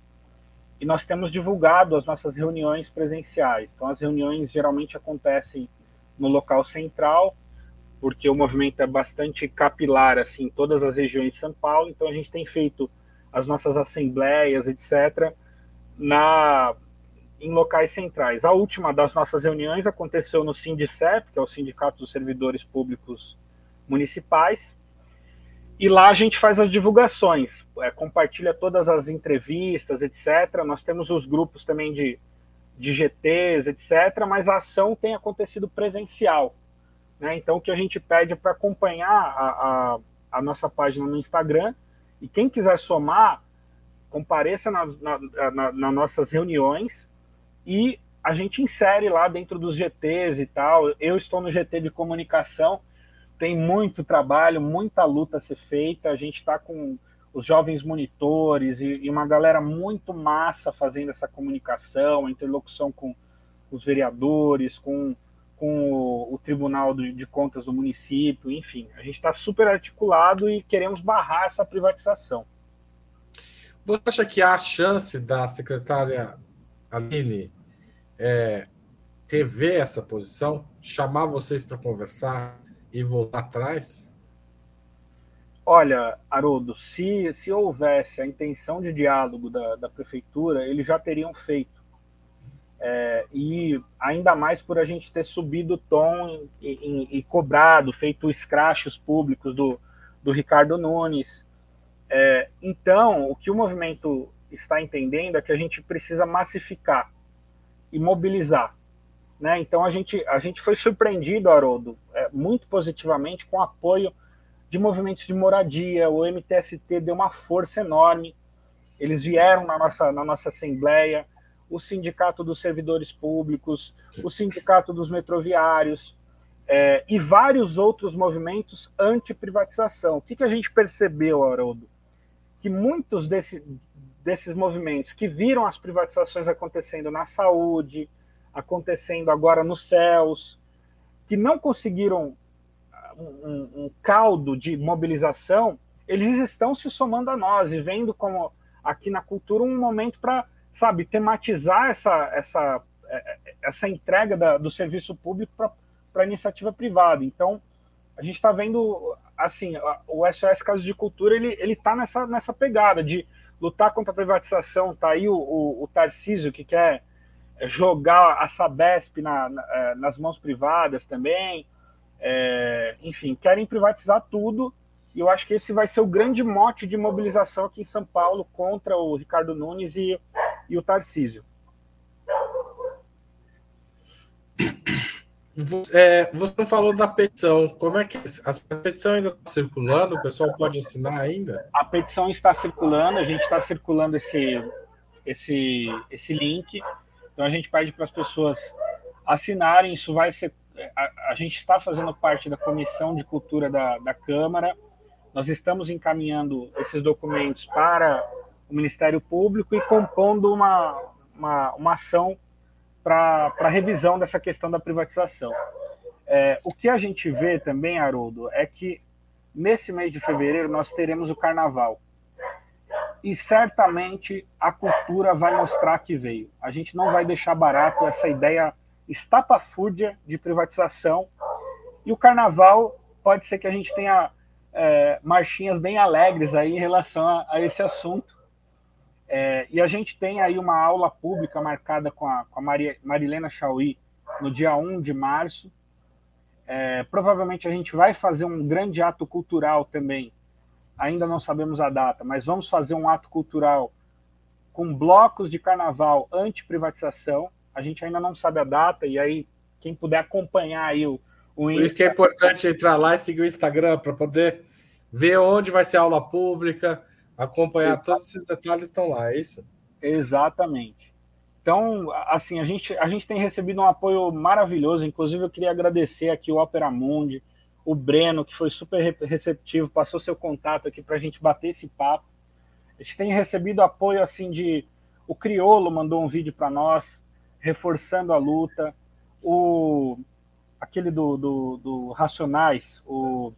e nós temos divulgado as nossas reuniões presenciais. Então, as reuniões geralmente acontecem no local central, porque o movimento é bastante capilar, assim, em todas as regiões de São Paulo. Então, a gente tem feito as nossas assembleias, etc., na, em locais centrais. A última das nossas reuniões aconteceu no Sindicep, que é o Sindicato dos Servidores Públicos Municipais, e lá a gente faz as divulgações, é, compartilha todas as entrevistas, etc. Nós temos os grupos também de, de GTs, etc. Mas a ação tem acontecido presencial. Né? Então, o que a gente pede para acompanhar a, a, a, nossa página no Instagram e quem quiser somar, compareça nas na, na, na nossas reuniões e a gente insere lá dentro dos GTs e tal. Eu estou no GT de comunicação, tem muito trabalho, muita luta a ser feita. A gente está com os jovens monitores e, e, uma galera muito massa fazendo essa comunicação, a interlocução com os vereadores, com, com o, o Tribunal de, de Contas do município, enfim. A gente está super articulado e queremos barrar essa privatização. Você acha que há chance da secretária Aline é, rever essa posição, chamar vocês para conversar e voltar atrás? Olha, Haroldo, se, se houvesse a intenção de diálogo da, da prefeitura, eles já teriam feito. É, e ainda mais por a gente ter subido o tom e, e, e cobrado, feito escrachos públicos do, do Ricardo Nunes. É, então, o que o movimento está entendendo é que a gente precisa massificar e mobilizar. Né? Então, a gente, a gente foi surpreendido, Haroldo, é, muito positivamente com o apoio de movimentos de moradia. O MTST deu uma força enorme. Eles vieram na nossa, na nossa assembleia, o Sindicato dos Servidores Públicos, o Sindicato dos Metroviários é, e vários outros movimentos anti-privatização. O que, que a gente percebeu, Haroldo? Que muitos desse, desses movimentos que viram as privatizações acontecendo na saúde, acontecendo agora nos céus, que não conseguiram um, um, caldo de mobilização, eles estão se somando a nós e vendo como aqui na cultura um momento para, sabe, tematizar essa, essa, é, é, essa entrega da, do serviço público para a iniciativa privada. Então, a gente está vendo, assim, o SOS Casos de Cultura, ele está nessa, nessa pegada de lutar contra a privatização. Tá aí o, o, o Tarcísio, que quer jogar a Sabesp na, na, é, nas mãos privadas também. É, enfim, querem privatizar tudo. E eu acho que esse vai ser o grande mote de mobilização aqui em São Paulo contra o Ricardo Nunes e, e o Tarcísio. É, você não falou da petição. Como é que a petição ainda está circulando? O pessoal pode assinar ainda? A petição está circulando. A gente está circulando esse esse esse link. Então a gente pede para as pessoas assinarem. Isso vai ser a, a, gente está fazendo parte da Comissão de Cultura da, da Câmara, nós estamos encaminhando esses documentos para o Ministério Público e compondo uma, uma, uma ação para revisão dessa questão da privatização. É, o que a gente vê também, Haroldo, é que nesse mês de fevereiro nós teremos o carnaval. E certamente a cultura vai mostrar que veio. A gente não vai deixar barato essa ideia estapafúrdia de privatização. E o carnaval pode ser que a gente tenha é, marchinhas bem alegres aí em relação a, a esse assunto. É, e a gente tem aí uma aula pública marcada com a, com a Maria, Marilena Chauí no dia 1 de março. É, provavelmente a gente vai fazer um grande ato cultural também. Ainda não sabemos a data, mas vamos fazer um ato cultural com blocos de carnaval anti-privatização a gente ainda não sabe a data, e aí quem puder acompanhar aí o, o Por isso que é importante entrar lá e seguir o Instagram para poder ver onde vai ser a aula pública, acompanhar todos esses detalhes estão lá, é isso? Exatamente. Então, assim, a gente, a gente tem recebido um apoio maravilhoso. Inclusive, eu queria agradecer aqui o Opera Mundi, o Breno, que foi super receptivo, passou seu contato aqui para a gente bater esse papo. A gente tem recebido apoio assim de. O Criolo mandou um vídeo para nós, reforçando a luta. O aquele do, do, do Racionais, o,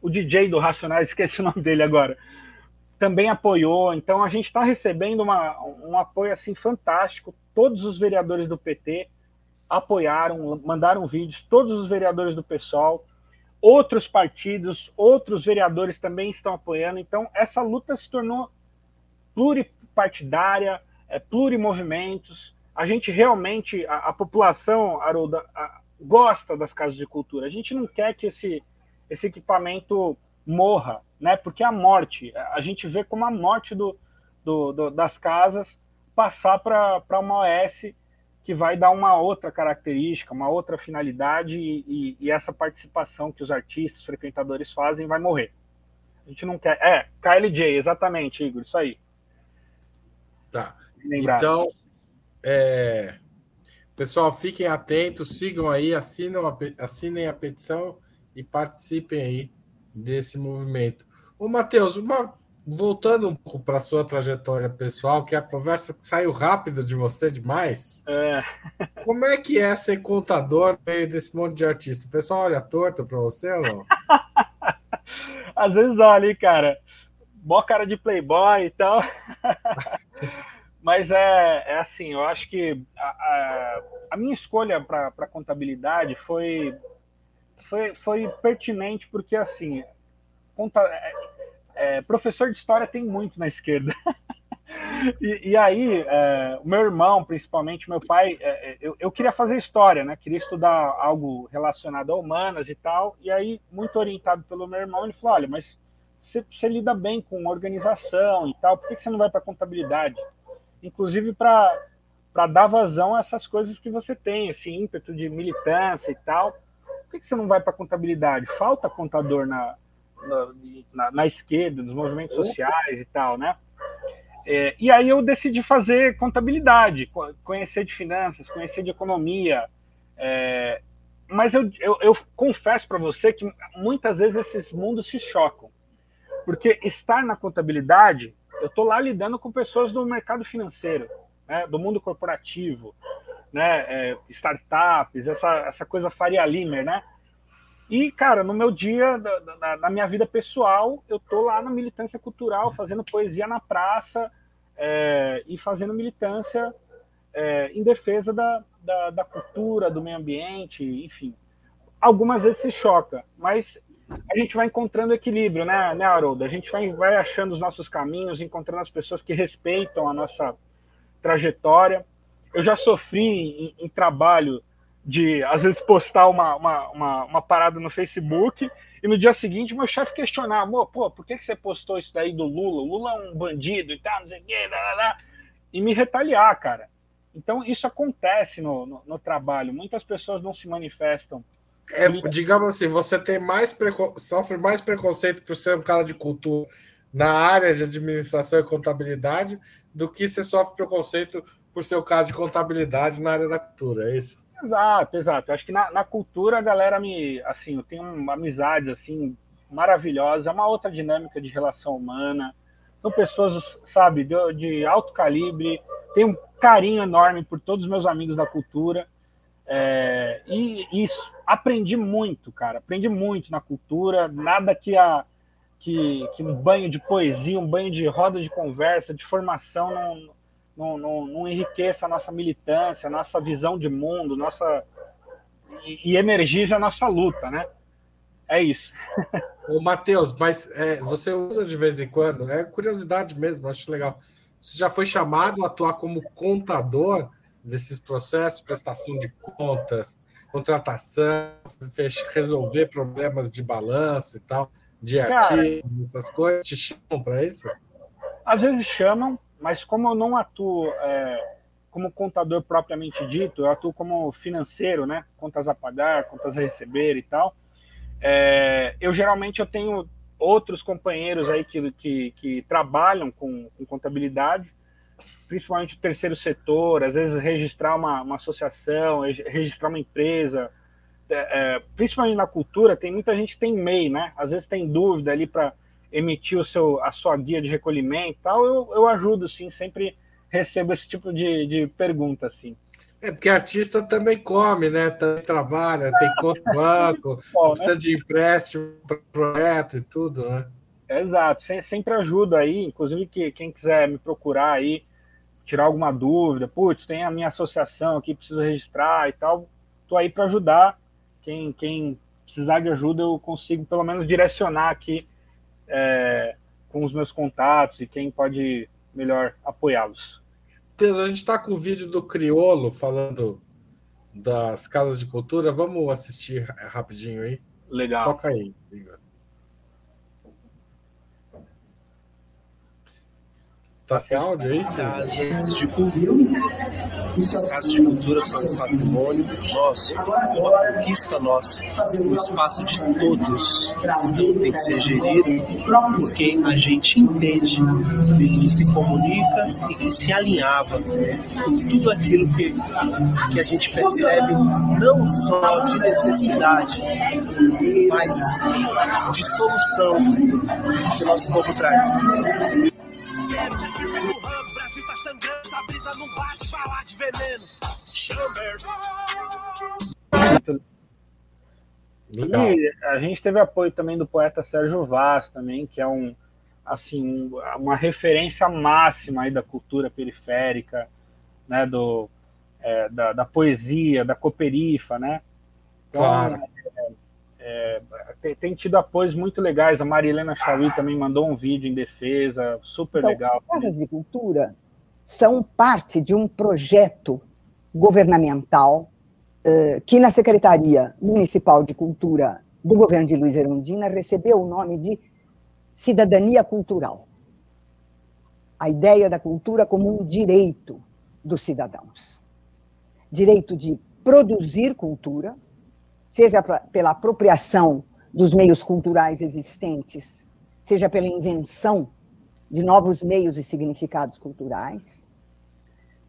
o DJ do Racionais, esqueci o nome dele agora, também apoiou. Então a gente está recebendo uma, um apoio assim fantástico. Todos os vereadores do PT apoiaram, mandaram vídeos, todos os vereadores do PSOL, outros partidos, outros vereadores também estão apoiando. Então essa luta se tornou pluripartidária, é, plurimovimentos a gente realmente, a, a população, Haroldo, gosta das casas de cultura. A gente não quer que esse, esse equipamento morra, né? Porque a morte, a gente vê como a morte do, do, do das casas passar para uma OS que vai dar uma outra característica, uma outra finalidade e, e, essa participação que os artistas, frequentadores fazem vai morrer. A gente não quer. É, KLJ, exatamente, Igor, isso aí. Tá. Então, é... pessoal, fiquem atentos, sigam aí, assinam a, assinem a petição e participem aí desse movimento. Ô, Matheus, uma voltando um pouco para a sua trajetória pessoal, que a conversa saiu rápido de você demais. É. Como é que é ser contador no meio desse monte de artista? O pessoal olha torto para você ou não? Às vezes olha, cara. Mó cara de playboy e tal. Mas é, é assim, eu acho que a, a, a minha escolha para contabilidade foi, foi, foi pertinente porque, assim, conta, é, professor de história tem muito na esquerda. e, e, aí, é, o meu irmão, principalmente, meu pai, é, é, eu, eu, queria fazer história, né? Queria estudar algo relacionado a humanas e tal. E aí, muito orientado pelo meu irmão, ele falou: olha, mas você, você lida bem com organização e tal, por que, você não vai para contabilidade? Inclusive para para dar vazão a essas coisas que você tem, esse ímpeto de militância e tal. Por que você não vai para contabilidade? Falta contador na, na, na, esquerda, nos movimentos sociais e tal, né? É, e aí eu decidi fazer contabilidade, conhecer de finanças, conhecer de economia. É, mas eu, eu, eu confesso para você que muitas vezes esses mundos se chocam. Porque estar na contabilidade, eu estou lá lidando com pessoas do mercado financeiro, né, do mundo corporativo, né, é, startups, essa, essa coisa Faria Limer, né? E, cara, no meu dia, na, minha vida pessoal, eu tô lá na militância cultural, fazendo poesia na praça é, e fazendo militância é, em defesa da, da, da, cultura, do meio ambiente, enfim. Algumas vezes se choca, mas a gente vai encontrando equilíbrio, né, né Haroldo? A gente vai, vai achando os nossos caminhos, encontrando as pessoas que respeitam a nossa trajetória. Eu já sofri em, em trabalho de, às vezes, postar uma, uma, uma, uma, parada no Facebook e no dia seguinte meu chefe questionar, amor, pô, por que, que você postou isso daí do Lula? O Lula é um bandido e tal, não sei o quê, lá, lá, lá, e me retaliar, cara. Então, isso acontece no, no, no trabalho. Muitas pessoas não se manifestam. É, digamos assim, você tem mais sofre mais preconceito por ser um cara de cultura na área de administração e contabilidade do que você sofre preconceito por ser o cara de contabilidade na área da cultura, é isso? Exato, exato. Acho que na, na, cultura a galera me, assim, eu tenho uma amizade assim maravilhosa, é uma outra dinâmica de relação humana. São pessoas, sabe, de, de alto calibre. Tenho um carinho enorme por todos os meus amigos da cultura. É, e isso, aprendi muito, cara. Aprendi muito na cultura. Nada que a que, que um banho de poesia, um banho de roda de conversa, de formação não, não, não, não enriqueça a nossa militância, a nossa visão de mundo, nossa e, e energiza a nossa luta, né? É isso. Ô, Matheus, mas é, você usa de vez em quando, é curiosidade mesmo, acho legal. Você já foi chamado a atuar como contador desses processos, prestação de contas, contratação, resolver problemas de balanço e tal, de artistas, essas coisas? Te chamam para isso? Às vezes chamam, mas como eu não atuo é, como contador propriamente dito, eu atuo como financeiro, né? Contas a pagar, contas a receber e tal. É, eu geralmente eu tenho outros companheiros aí que, que, que trabalham com, com, contabilidade, principalmente o terceiro setor, às vezes registrar uma, uma associação, registrar uma empresa, é, é, principalmente na cultura, tem muita gente que tem MEI, né? Às vezes tem dúvida ali para emitir o seu, a sua guia de recolhimento tal, eu, eu ajudo, sim, sempre recebo esse tipo de, de pergunta, assim. É porque artista também come, né? Também trabalha, tem conta no banco, Bom, precisa né? de empréstimo para projeto e tudo, né? Exato, sempre ajuda aí, inclusive que quem quiser me procurar aí, tirar alguma dúvida, putz, tem a minha associação aqui, preciso registrar e tal, tô aí para ajudar. Quem, quem precisar de ajuda, eu consigo pelo menos direcionar aqui é, com os meus contatos e quem pode melhor apoiá-los. Pedro, a gente está com o vídeo do Criolo falando das casas de cultura. Vamos assistir rapidinho aí? Legal. Toca aí, Igor. Tá sem áudio aí? Casas de cultura. Casas de cultura são um patrimônio nosso, uma conquista nossa, um espaço de todos. Então tem que ser gerido por quem a gente entende, que se comunica e que se alinhava com tudo aquilo que, que a gente percebe, não só de necessidade, mas de solução que o nosso povo traz. Brisa não bate, bala de veneno. Chambers. E a gente teve apoio também do poeta Sérgio Vaz também, que é um assim uma referência máxima aí da cultura periférica, né, do é, da, da, poesia, da coperifa, né? Então, claro. É, é, tem, tem, tido apoios muito legais. A Marilena Chauí também mandou um vídeo em defesa, super então, legal. As casas de cultura são parte de um projeto governamental uh, que na Secretaria Municipal de Cultura do governo de Luiz Erundina recebeu o nome de cidadania cultural. A ideia da cultura como um direito dos cidadãos. Direito de produzir cultura, seja pela apropriação dos meios culturais existentes, seja pela invenção de novos meios e significados culturais,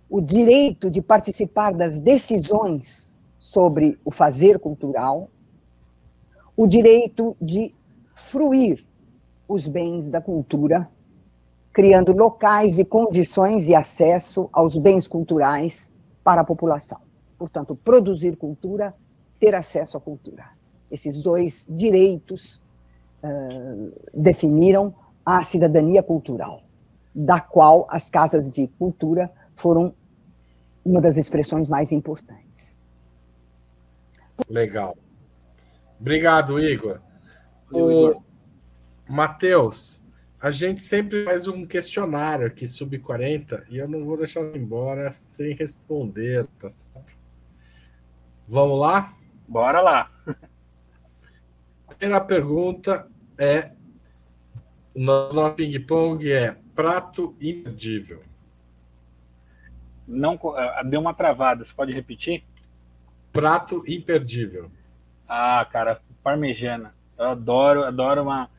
o direito de participar das decisões sobre o fazer cultural, o direito de fruir os bens da cultura, criando locais e condições e acesso aos bens culturais para a população. Portanto, produzir cultura ter acesso à cultura. Esses dois direitos uh, definiram a cidadania cultural, da qual as casas de cultura foram uma das expressões mais importantes. Legal. Obrigado, Igor. O Matheus, a gente sempre faz um questionário aqui, sub 40, e eu não vou deixar embora sem responder, tá certo? Vamos lá? Bora lá. A primeira pergunta é no, no ping-pong é prato imperdível. Não eh, deu uma travada, você pode repetir? Prato imperdível. Ah, cara, parmejana. Eu adoro, adoro uma.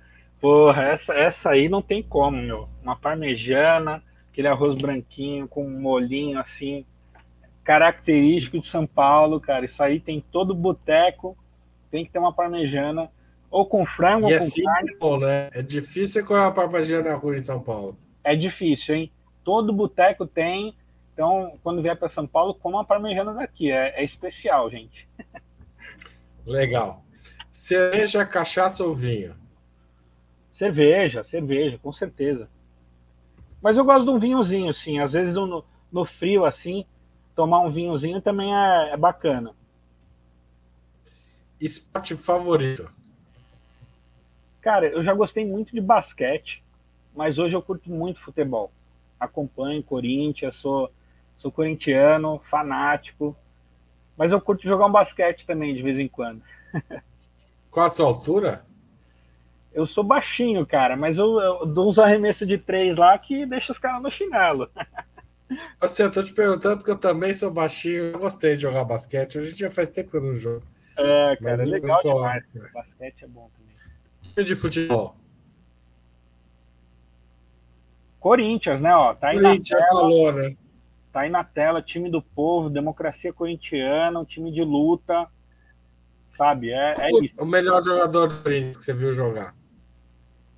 Porra, essa, essa aí não tem como, meu. Uma parmejana, aquele arroz branquinho com um molinho assim, característico de São Paulo, cara. Isso aí tem todo boteco, tem que ter uma parmejana, ou com frango, e ou é com carne. né? É difícil com a parmejana rua em São Paulo. É difícil, hein? Todo boteco tem. Então, quando vier para São Paulo, coma a parmejana daqui. É, é especial, gente. Legal. Cerveja, cachaça ou vinho? Cerveja, cerveja, com certeza. Mas eu gosto de um vinhozinho, sim. Às vezes no, no frio, assim, tomar um vinhozinho também é, é bacana. Esporte favorito? Cara, eu já gostei muito de basquete, mas hoje eu curto muito futebol. Acompanho Corinthians, sou, sou corintiano, fanático, mas eu curto jogar um basquete também de vez em quando. Qual a sua altura? Eu sou baixinho, cara, mas eu, eu dou uns arremessos de três lá que deixa os caras no chinelo. Você, eu tô te perguntando porque eu também sou baixinho, eu gostei de jogar basquete. Hoje em dia faz tempo que eu não jogo. É, cara, Mas é legal demais. Basquete é bom também. de futebol? Corinthians, né? Ó, tá aí Corinthians na tela, falou, né? Tá aí na tela, time do povo, democracia corintiana, um time de luta. Sabe? É, é o, isso. O melhor jogador do Corinthians que você viu jogar?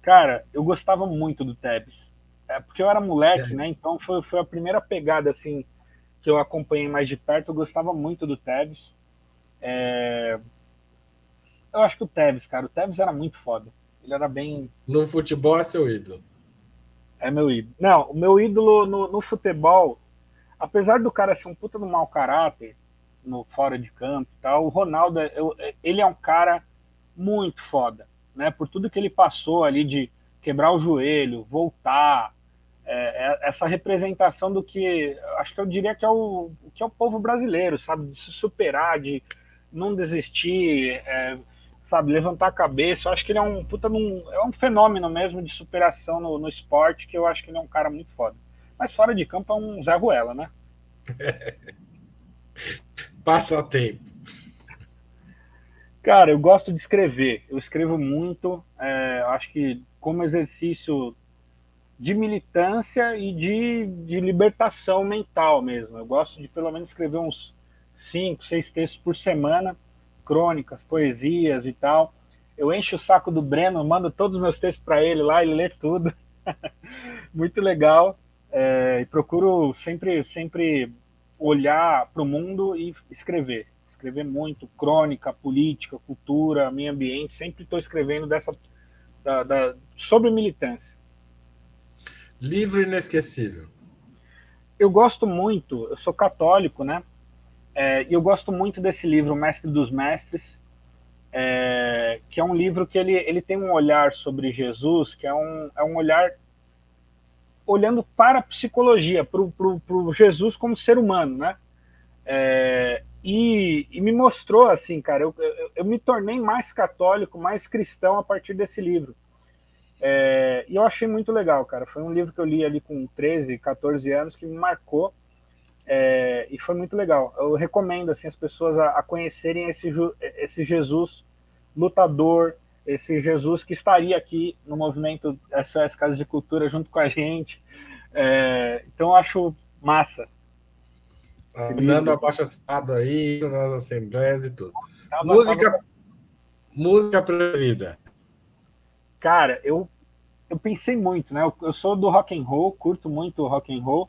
Cara, eu gostava muito do Tevez é, porque eu era moleque, é. né? Então foi, foi a primeira pegada assim que eu acompanhei mais de perto. Eu gostava muito do Tevez. É... Eu acho que o Tevez, cara, o Tevez era muito foda. Ele era bem. No futebol é seu ídolo. É meu ídolo. Não, o meu ídolo no, no futebol, apesar do cara ser um puta no mau caráter, no fora de campo e tal, o Ronaldo, eu, ele é um cara muito foda, né? Por tudo que ele passou ali de quebrar o joelho, voltar, é, é, essa representação do que acho que eu diria que é o que é o povo brasileiro, sabe, de se superar, de não desistir, é, sabe, levantar a cabeça. Eu acho que ele é um puta num, é um fenômeno mesmo de superação no, no, esporte que eu acho que ele é um cara muito foda. Mas fora de campo é um Zé Ruela, né? Passatempo. Cara, eu gosto de escrever. Eu escrevo muito. É, acho que como exercício de militância e de, de libertação mental mesmo. Eu gosto de pelo menos escrever uns cinco, seis textos por semana, crônicas, poesias e tal. Eu encho o saco do Breno, mando todos os meus textos para ele lá, ele lê tudo. Muito legal. É, e procuro sempre, sempre olhar para o mundo e escrever. Escrever muito, crônica, política, cultura, meio ambiente. Sempre estou escrevendo dessa, da, da, sobre militância. Livro inesquecível. Eu gosto muito, eu sou católico, né? É, e eu gosto muito desse livro, Mestre dos Mestres, é, que é um livro que ele, ele tem um olhar sobre Jesus, que é um, é um olhar olhando para a psicologia, para o Jesus como ser humano, né? É, e, e, me mostrou assim, cara, eu, eu, eu, me tornei mais católico, mais cristão a partir desse livro. É, e eu achei muito legal, cara. Foi um livro que eu li ali com 13, 14 anos que me marcou é, e foi muito legal. Eu recomendo assim as pessoas a, a conhecerem esse, esse Jesus lutador, esse Jesus que estaria aqui no movimento SOS Casas de Cultura junto com a gente. É, então eu acho massa. Dando abaixo aí nas assembleias e tudo. Tava, música, tava... música preferida. Cara, eu, eu pensei muito, né? Eu, eu, sou do rock and roll, curto muito rock and roll,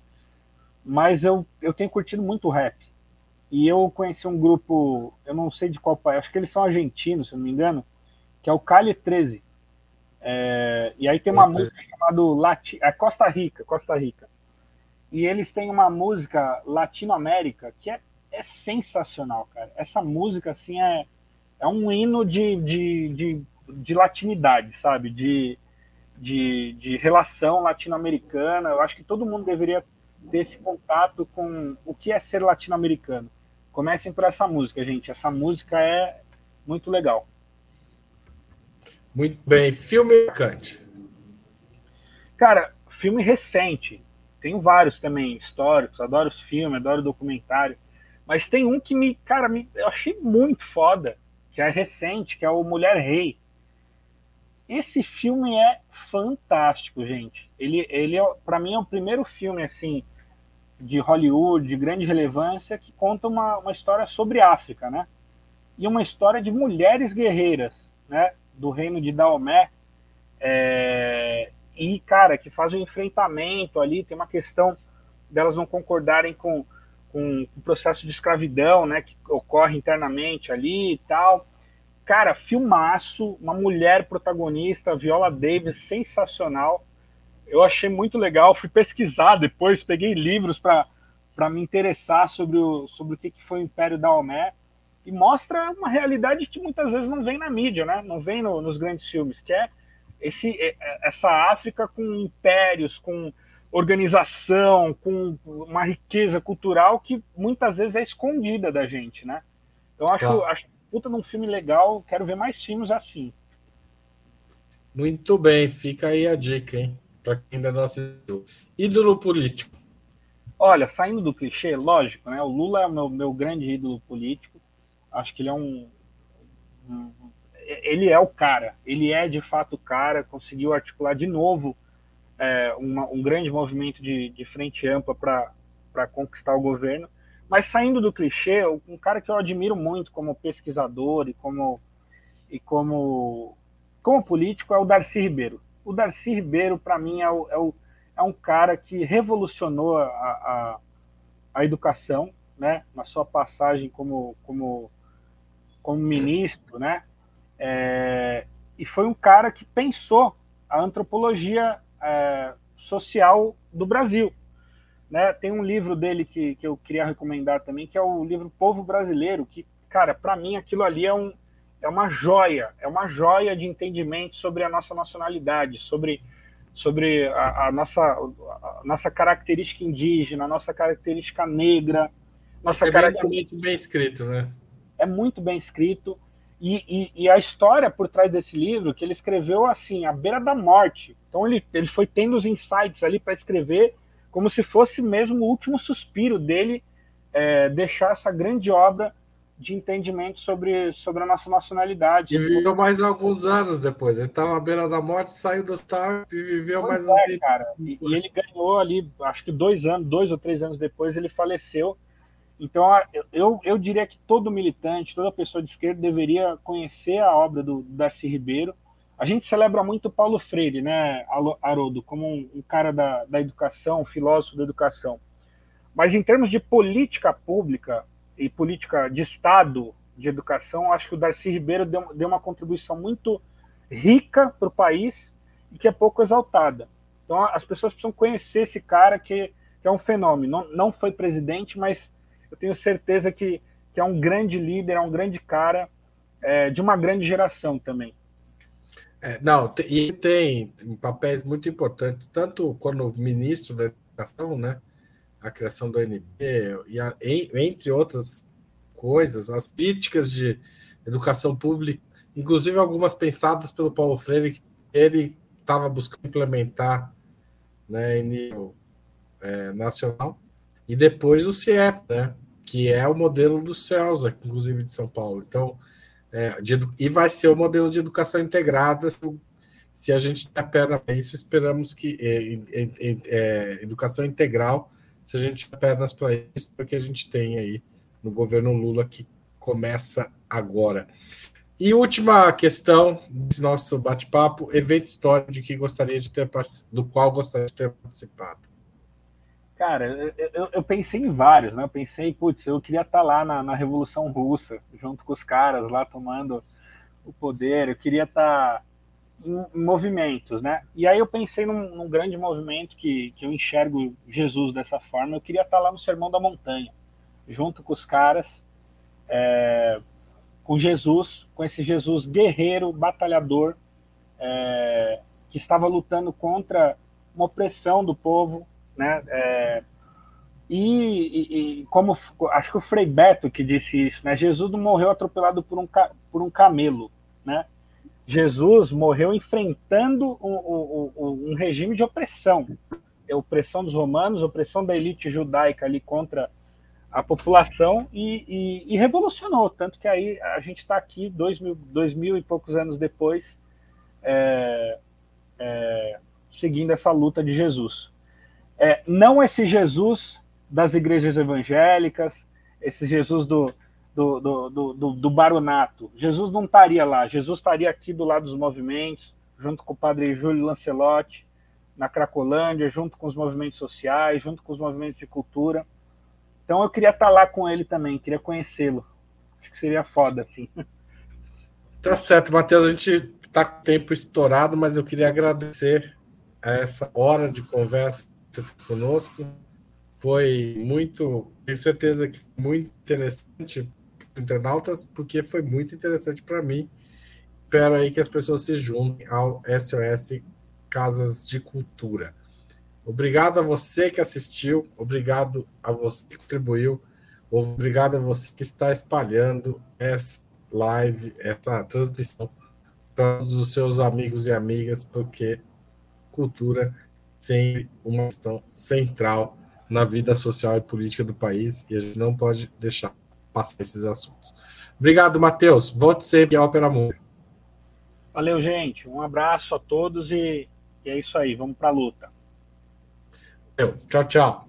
mas eu, eu tenho curtido muito rap. E eu conheci um grupo, eu não sei de qual país, acho que eles são argentinos, se não me engano, que é o Cali 13. É, e aí tem uma música chamada Lati, é Costa Rica, Costa Rica. E eles têm uma música Latinoamérica que é, é sensacional, cara. Essa música, assim, é, é um hino de, de, de, de latinidade, sabe? De, de, de relação latino-americana. Eu acho que todo mundo deveria ter esse contato com o que é ser latino-americano. Comecem por essa música, gente. Essa música é muito legal. Muito bem. Filme marcante. Cara, filme recente. Tenho vários também históricos, adoro os filmes, adoro documentário. Mas tem um que me, cara, me, eu achei muito foda, que é recente, que é o Mulher Rei. Esse filme é fantástico, gente. Ele, ele é, para mim, é o primeiro filme assim de Hollywood de grande relevância que conta uma, uma história sobre África, né? E uma história de mulheres guerreiras, né? Do reino de Daomé. É, e, cara, que faz um enfrentamento ali, tem uma questão delas não concordarem com, com o processo de escravidão, né, que ocorre internamente ali e tal. Cara, filmaço, uma mulher protagonista, Viola Davis, sensacional. Eu achei muito legal, fui pesquisar depois, peguei livros para me interessar sobre o, sobre o que, que foi o Império da Omé e mostra uma realidade que muitas vezes não vem na mídia, né? não vem no, nos grandes filmes, que é esse, é, é, essa África com impérios, com organização, com uma riqueza cultural que muitas vezes é escondida da gente, né? Então acho, claro. acho puta num filme legal, quero ver mais filmes assim. Muito bem, fica aí a dica, hein? Para quem ainda não assistiu. Ídolo político. Olha, saindo do clichê, lógico, né? O Lula é o meu, meu grande ídolo político. Acho que ele é um, um ele é o cara, ele é de fato o cara, conseguiu articular de novo é, uma, um grande movimento de, de frente ampla para conquistar o governo. Mas saindo do clichê, um cara que eu admiro muito como pesquisador e como, e como, como político é o Darcy Ribeiro. O Darcy Ribeiro, para mim, é, o, é, o, é, um cara que revolucionou a, a, a educação, né, na sua passagem como, como, como ministro, né, é, e foi um cara que pensou a antropologia é, social do Brasil. Né? Tem um livro dele que, que eu queria recomendar também, que é o livro Povo Brasileiro, que, cara, para mim aquilo ali é, um, é uma joia, é uma joia de entendimento sobre a nossa nacionalidade, sobre, sobre a, a nossa, a nossa característica indígena, a nossa característica negra. Nossa é característica... muito bem escrito, né? É muito bem escrito. E, e, e, a história por trás desse livro, que ele escreveu assim, à beira da morte. Então ele, ele foi tendo os insights ali para escrever, como se fosse mesmo o último suspiro dele é, deixar essa grande obra de entendimento sobre, sobre a nossa nacionalidade. E viveu mais alguns anos depois. Ele estava à beira da morte, saiu do hospital e viveu pois mais é, um tempo. Cara. E, e, ele ganhou ali, acho que dois anos, dois ou três anos depois, ele faleceu. Então, eu, eu diria que todo militante, toda pessoa de esquerda deveria conhecer a obra do Darcy Ribeiro. A gente celebra muito Paulo Freire, né, Haroldo, como um, um cara da, da educação, um filósofo da educação. Mas em termos de política pública, e política de Estado de educação, acho que o Darcy Ribeiro deu, deu uma contribuição muito rica para o país e que é pouco exaltada. Então as pessoas precisam conhecer esse cara que, que é um fenômeno. Não, não foi presidente, mas eu tenho certeza que, que é um grande líder, é um grande cara é, de uma grande geração também. É, não, e tem papéis muito importantes, tanto quando ministro da educação, né? A criação do NB, e a, entre outras coisas, as políticas de educação pública, inclusive algumas pensadas pelo Paulo Freire, que ele estava buscando implementar né, em nível é, nacional, e depois o CIEP, né, que é o modelo do CELSA, inclusive de São Paulo. Então, é, de, e vai ser o modelo de educação integrada. Se a gente der perna para isso, esperamos que é, é educação integral se a gente tiver pernas para isso, porque a gente tem aí no governo Lula que começa agora. E última questão desse nosso bate-papo: evento histórico de que gostaria de ter do qual gostaria de ter participado. Cara, eu, eu pensei em vários, né? Eu pensei, putz, eu queria estar lá na, na Revolução Russa, junto com os caras lá tomando o poder, eu queria estar em, movimentos, né? E aí eu pensei num, num, grande movimento que, que eu enxergo Jesus dessa forma. Eu queria estar lá no Sermão da Montanha, junto com os caras, é, com Jesus, com esse Jesus guerreiro, batalhador, é, que estava lutando contra uma opressão do povo, né? É, e, e, e, como acho que o Frei Beto que disse isso, né? Jesus não morreu atropelado por um, por um camelo, né? Jesus morreu enfrentando um, um, um regime de opressão, a opressão dos romanos, opressão da elite judaica ali contra a população e, e, e revolucionou, tanto que aí a gente está aqui dois mil, dois mil e poucos anos depois, é, é, seguindo essa luta de Jesus. É, não esse Jesus das igrejas evangélicas, esse Jesus do, do, do, do, do, baronato. Jesus não estaria lá, Jesus estaria aqui do lado dos movimentos, junto com o padre Júlio Lancelotti, na Cracolândia, junto com os movimentos sociais, junto com os movimentos de cultura. Então eu queria estar lá com ele também, queria conhecê-lo. Acho que seria foda, assim. Tá certo, Matheus, a gente está com o tempo estourado, mas eu queria agradecer a essa hora de conversa conosco. Foi muito, tenho certeza que muito interessante internautas, porque foi muito interessante para mim. Espero aí que as pessoas se juntem ao SOS Casas de Cultura. Obrigado a você que assistiu, obrigado a você que contribuiu, obrigado a você que está espalhando essa live, essa transmissão para todos os seus amigos e amigas, porque cultura sempre uma questão central na vida social e política do país e a gente não pode deixar passar esses assuntos. Obrigado, Matheus. Volte sempre Ópera Mundo. Valeu, gente. Um abraço a todos e, e é isso aí. Vamos para a luta. Tchau, tchau.